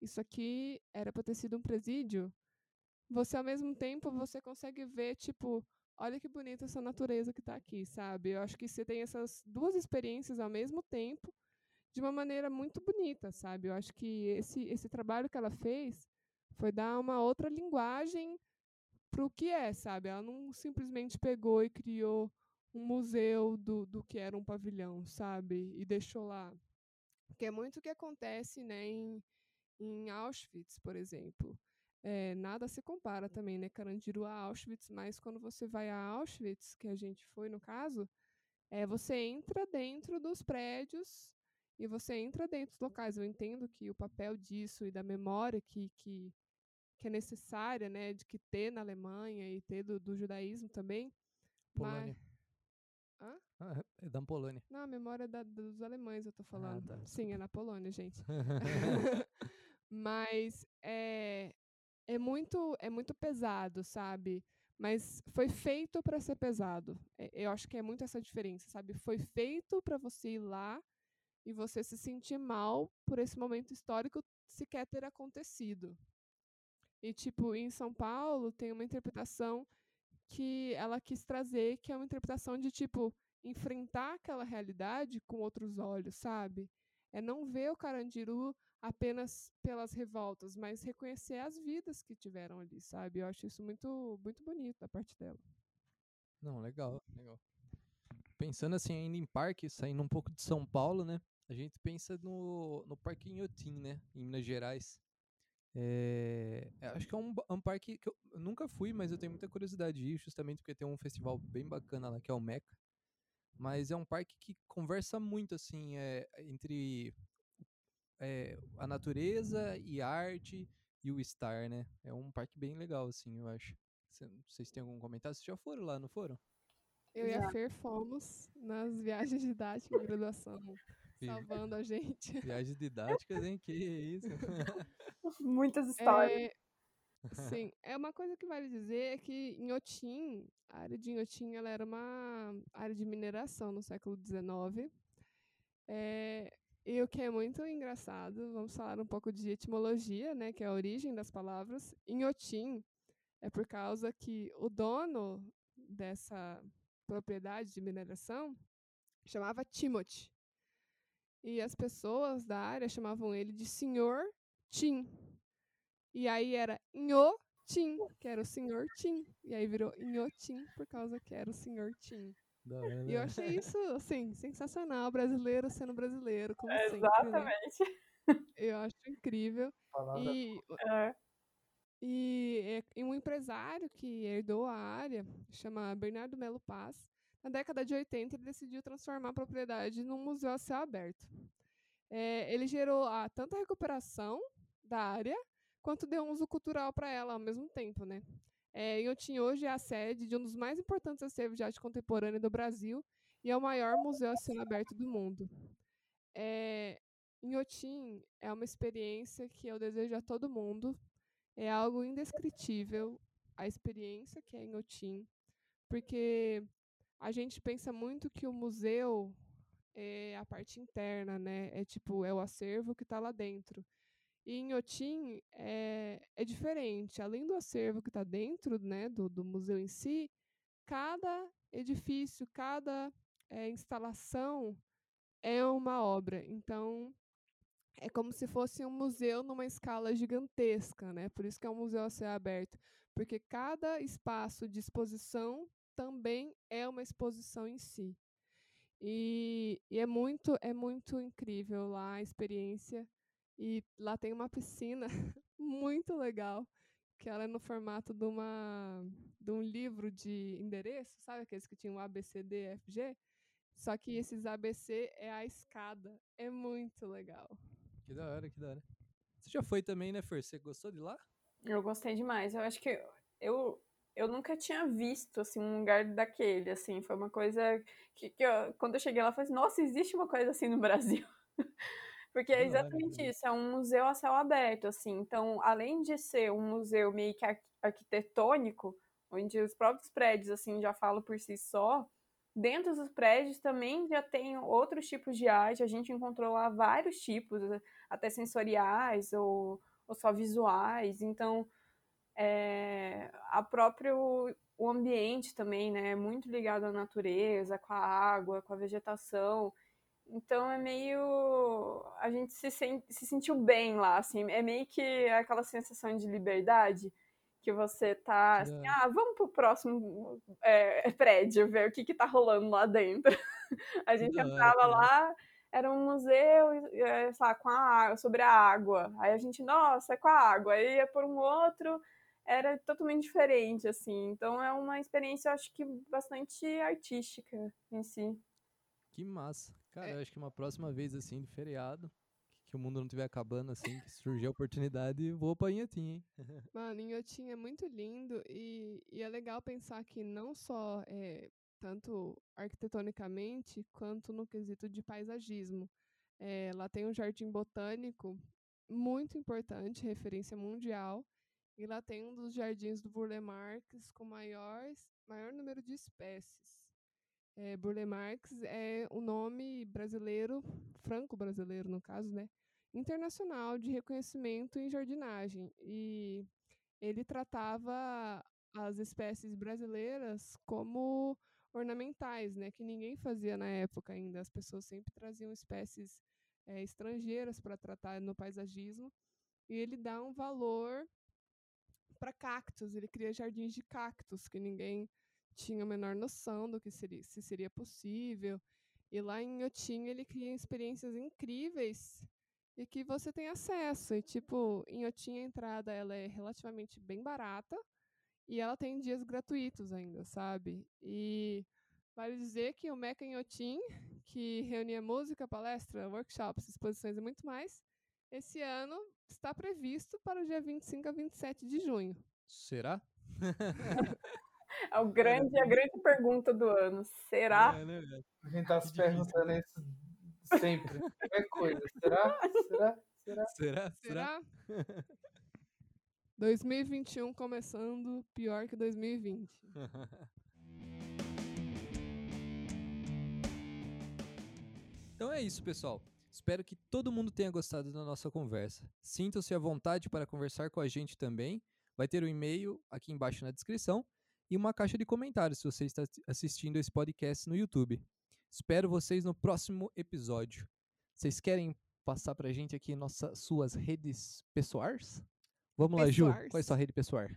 isso aqui era para ter sido um presídio, você ao mesmo tempo você consegue ver tipo, olha que bonita essa natureza que está aqui, sabe? Eu acho que você tem essas duas experiências ao mesmo tempo de uma maneira muito bonita, sabe? Eu acho que esse esse trabalho que ela fez foi dar uma outra linguagem para o que é, sabe? Ela não simplesmente pegou e criou um museu do, do que era um pavilhão, sabe? E deixou lá. Que é muito o que acontece, né, em, em Auschwitz, por exemplo. É, nada se compara também, né, Carandiru a Auschwitz, mas quando você vai a Auschwitz, que a gente foi no caso, é, você entra dentro dos prédios e você entra dentro dos locais. Eu entendo que o papel disso e da memória que, que, que é necessária, né, de que ter na Alemanha e ter do, do judaísmo também. Polônia. Mas... Hã? Ah, é da Polônia. Não, a memória da, dos alemães eu tô falando. Ah, tá. Sim, é na Polônia, gente. Mas é, é, muito, é muito pesado, sabe? Mas foi feito para ser pesado. É, eu acho que é muito essa diferença, sabe? Foi feito para você ir lá e você se sentir mal por esse momento histórico sequer ter acontecido. E, tipo, em São Paulo tem uma interpretação que ela quis trazer, que é uma interpretação de, tipo, enfrentar aquela realidade com outros olhos, sabe? É não ver o Carandiru apenas pelas revoltas, mas reconhecer as vidas que tiveram ali, sabe? Eu acho isso muito, muito bonito da parte dela. Não, legal, legal. Pensando assim ainda em parque, saindo um pouco de São Paulo, né? A gente pensa no, no Parque Inhotim, né? Em Minas Gerais. É, acho que é um, um, parque que eu nunca fui, mas eu tenho muita curiosidade de ir, justamente porque tem um festival bem bacana lá, que é o Meca. Mas é um parque que conversa muito, assim, é, entre é, a natureza e a arte e o estar, né? É um parque bem legal, assim, eu acho. Vocês têm algum comentário? Vocês já foram lá, não foram? Eu e a Fer fomos nas viagens didáticas de graduação, salvando a gente. Viagens didáticas, hein? Que isso? Muitas histórias. É, sim, é uma coisa que vale dizer é que em Otim, a área de Inhotim, ela era uma área de mineração no século XIX. É, e o que é muito engraçado, vamos falar um pouco de etimologia, né, que é a origem das palavras. Inhotim é por causa que o dono dessa propriedade de mineração chamava Timothy. E as pessoas da área chamavam ele de Senhor Tim. E aí era Inhotim, que era o Senhor Tim. E aí virou Inhotim por causa que era o Senhor Tim. E eu achei isso, assim, sensacional. Brasileiro sendo brasileiro, como é, sempre. Exatamente. Né? Eu acho incrível. E, é. e, e, um empresário que herdou a área, chama Bernardo Melo Paz, na década de 80 ele decidiu transformar a propriedade num museu a céu aberto. É, ele gerou a, tanta recuperação da área, quanto deu um uso cultural para ela ao mesmo tempo, né? É, Inhotim hoje é a sede de um dos mais importantes acervos de arte contemporânea do Brasil e é o maior museu a céu aberto do mundo. É, Inhotim é uma experiência que eu desejo a todo mundo. É algo indescritível a experiência que é Inhotim, porque a gente pensa muito que o museu é a parte interna, né? É tipo, é o acervo que está lá dentro. E em Otim é, é diferente. Além do acervo que está dentro né, do, do museu em si, cada edifício, cada é, instalação é uma obra. Então, é como se fosse um museu numa escala gigantesca, né? Por isso que é um museu a céu aberto, porque cada espaço de exposição também é uma exposição em si. E, e é muito é muito incrível lá a experiência e lá tem uma piscina muito legal, que ela é no formato de, uma, de um livro de endereço, sabe aqueles que tinham ABCD, FG? Só que esses ABC é a escada. É muito legal. Que da hora, que da hora. Você já foi também, né, Fer? Você gostou de lá? Eu gostei demais. Eu acho que eu, eu nunca tinha visto, assim, um lugar daquele, assim. Foi uma coisa que, que eu, quando eu cheguei lá, eu falei assim, nossa, existe uma coisa assim no Brasil. Porque é exatamente isso, é um museu a céu aberto, assim. Então, além de ser um museu meio que arquitetônico, onde os próprios prédios, assim, já falam por si só, dentro dos prédios também já tem outros tipos de arte. A gente encontrou lá vários tipos, até sensoriais ou, ou só visuais. Então, é, a próprio o ambiente também, né, é muito ligado à natureza, com a água, com a vegetação. Então é meio. A gente se, sente, se sentiu bem lá, assim. É meio que aquela sensação de liberdade que você tá assim, ah, vamos pro próximo é, prédio ver o que que tá rolando lá dentro. a gente entrava lá, era um museu, é, sei lá, com a sobre a água. Aí a gente, nossa, é com a água. Aí ia por um outro, era totalmente diferente, assim. Então é uma experiência, eu acho que bastante artística em si. Que massa. Cara, é. eu acho que uma próxima vez, assim, de feriado, que o mundo não estiver acabando, assim, que surgir a oportunidade, vou pra Inhotim, hein? Mano, Inhotim é muito lindo e, e é legal pensar que não só é, tanto arquitetonicamente, quanto no quesito de paisagismo. É, lá tem um jardim botânico muito importante, referência mundial, e lá tem um dos jardins do Burle Marx com maiores, maior número de espécies. É, Burle Marx é o nome brasileiro, franco-brasileiro no caso, né? Internacional de reconhecimento em jardinagem. E ele tratava as espécies brasileiras como ornamentais, né? Que ninguém fazia na época ainda. As pessoas sempre traziam espécies é, estrangeiras para tratar no paisagismo. E ele dá um valor para cactos. Ele cria jardins de cactos que ninguém tinha a menor noção do que seria, se seria possível. E lá em Inhotim ele cria experiências incríveis e que você tem acesso. E tipo, em Inhotim a entrada ela é relativamente bem barata e ela tem dias gratuitos ainda, sabe? E vale dizer que o Meca Inhotim, que reunia música, palestra, workshops, exposições e muito mais, esse ano está previsto para o dia 25 a 27 de junho. Será? É o grande, a grande pergunta do ano. Será? É, né? A gente tá se perguntando isso sempre. Qualquer coisa. Será? Será? Será? Será? Será? Será? 2021 começando pior que 2020. Então é isso, pessoal. Espero que todo mundo tenha gostado da nossa conversa. Sintam-se à vontade para conversar com a gente também. Vai ter o um e-mail aqui embaixo na descrição e uma caixa de comentários se você está assistindo esse podcast no YouTube. Espero vocês no próximo episódio. Vocês querem passar pra gente aqui nossas suas redes pessoais? Vamos lá, Ju. Pessoais. Qual é a sua rede pessoal?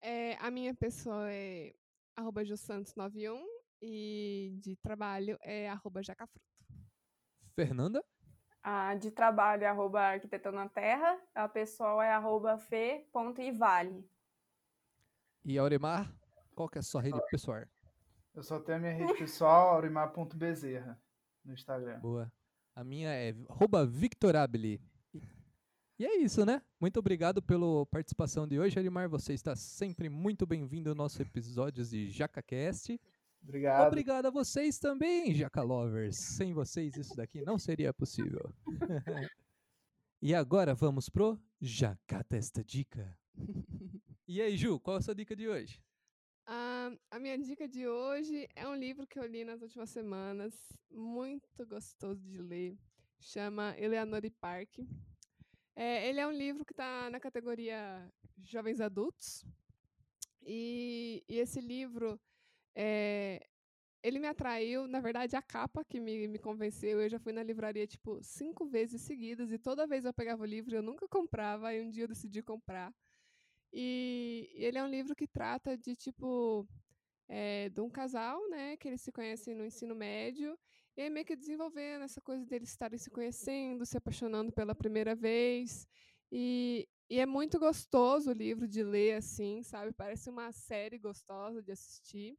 É, a minha pessoa é arroba jussantos91 e de trabalho é arroba jacafruto. Fernanda? A de trabalho é arroba arquitetando na terra, a pessoal é arroba fe.ivale. E Auremar? Qual que é a sua rede pessoal? Eu só tenho a minha rede pessoal, aurimar.bezerra, no Instagram. Boa. A minha é arroba Victorabili. E é isso, né? Muito obrigado pela participação de hoje, Arimar. Você está sempre muito bem-vindo aos nossos episódios de JacaCast. Obrigado. Obrigado a vocês também, Jaca Lovers. Sem vocês isso daqui não seria possível. e agora vamos pro Jaca Testa Dica. E aí, Ju, qual a sua dica de hoje? Ah, a minha dica de hoje é um livro que eu li nas últimas semanas, muito gostoso de ler. Chama Eleanor Park. É, ele é um livro que está na categoria Jovens Adultos. E, e esse livro, é, ele me atraiu, na verdade, a capa que me, me convenceu. Eu já fui na livraria, tipo, cinco vezes seguidas, e toda vez eu pegava o livro e eu nunca comprava, aí um dia eu decidi comprar. E, e ele é um livro que trata de, tipo, é, de um casal, né, que eles se conhecem no ensino médio, e aí meio que desenvolvendo essa coisa deles estarem se conhecendo, se apaixonando pela primeira vez. E, e é muito gostoso o livro de ler, assim, sabe? Parece uma série gostosa de assistir.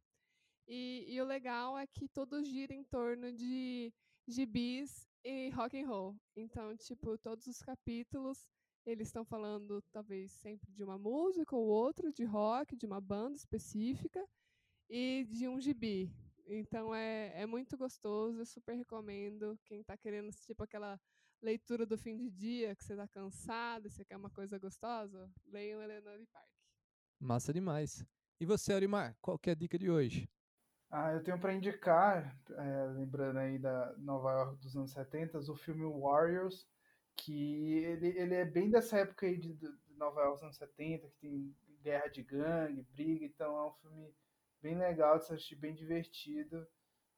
E, e o legal é que todos gira em torno de gibis e rock and roll. Então, tipo, todos os capítulos eles estão falando talvez sempre de uma música ou outra, de rock, de uma banda específica e de um gibi. Então é, é muito gostoso, eu super recomendo. Quem está querendo, tipo, aquela leitura do fim de dia, que você está cansado, você quer uma coisa gostosa, leiam Eleanor Park. Massa demais. E você, Arimar, qual que é a dica de hoje? Ah, eu tenho para indicar, é, lembrando aí da Nova York dos anos 70, o filme Warriors, que ele, ele é bem dessa época aí de, de Nova York dos anos 70, que tem guerra de gangue, briga, então é um filme bem legal de assistir, bem divertido,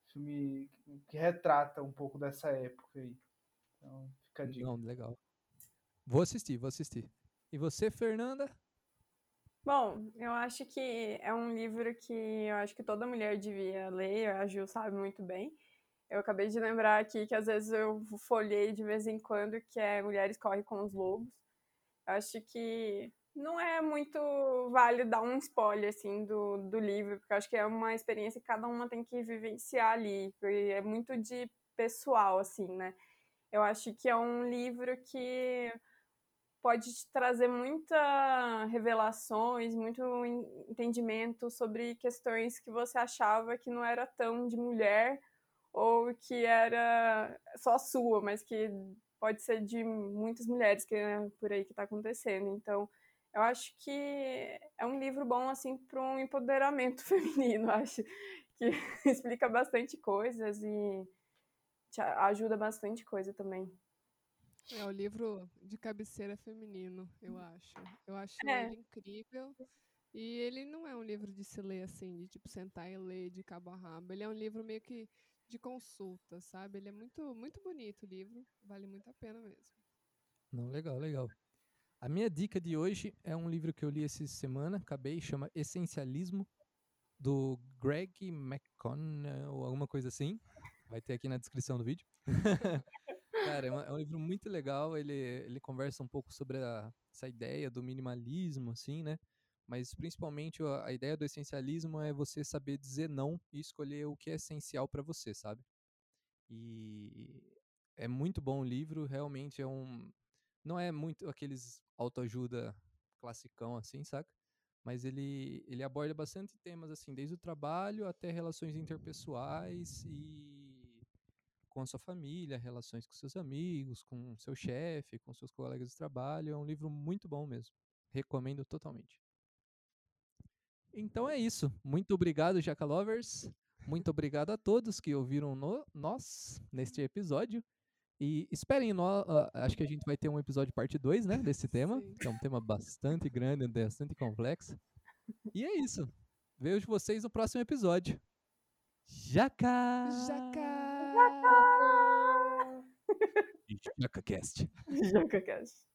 filme que retrata um pouco dessa época aí. Então, fica a dica. Não, legal. Vou assistir, vou assistir. E você, Fernanda? Bom, eu acho que é um livro que eu acho que toda mulher devia ler, a Gil sabe muito bem. Eu acabei de lembrar aqui que às vezes eu folhei de vez em quando, que é Mulheres Correm com os Lobos. Eu acho que não é muito válido dar um spoiler, assim, do, do livro, porque eu acho que é uma experiência que cada uma tem que vivenciar ali, porque é muito de pessoal, assim, né? Eu acho que é um livro que pode te trazer muita revelações, muito entendimento sobre questões que você achava que não era tão de mulher ou que era só sua, mas que pode ser de muitas mulheres que é por aí que está acontecendo. Então, eu acho que é um livro bom assim para um empoderamento feminino, acho que explica bastante coisas e te ajuda bastante coisa também. É o livro de cabeceira feminino, eu acho. Eu acho É. ele incrível. E ele não é um livro de se ler assim, de tipo sentar e ler de cabo a rabo. Ele é um livro meio que de consulta, sabe? Ele é muito, muito bonito o livro, vale muito a pena mesmo. Não, legal, legal. A minha dica de hoje é um livro que eu li essa semana, acabei, chama Essencialismo, do Greg McConnell, ou alguma coisa assim. Vai ter aqui na descrição do vídeo. Cara, é, é, um livro muito legal. Ele, ele conversa um pouco sobre a, essa ideia do minimalismo, assim, né? Mas principalmente a, a ideia do essencialismo é você saber dizer não e escolher o que é essencial para você, sabe? E é muito bom o livro, realmente é um. Não é muito aqueles autoajuda classicão, assim, saca? Mas ele, ele aborda bastante temas, assim, desde o trabalho até relações interpessoais e com a sua família, relações com seus amigos, com seu chefe, com seus colegas de trabalho. É um livro muito bom mesmo. Recomendo totalmente. Então é isso. Muito obrigado, Jaca Lovers. Muito obrigado a todos que ouviram no, nós neste episódio. E esperem, no, uh, acho que a gente vai ter um episódio parte 2, né, desse tema, Sim. que é um tema bastante grande, bastante complexo. E é isso. Vejo vocês no próximo episódio. Jaca! Jaca! JacaCast. JacaCast.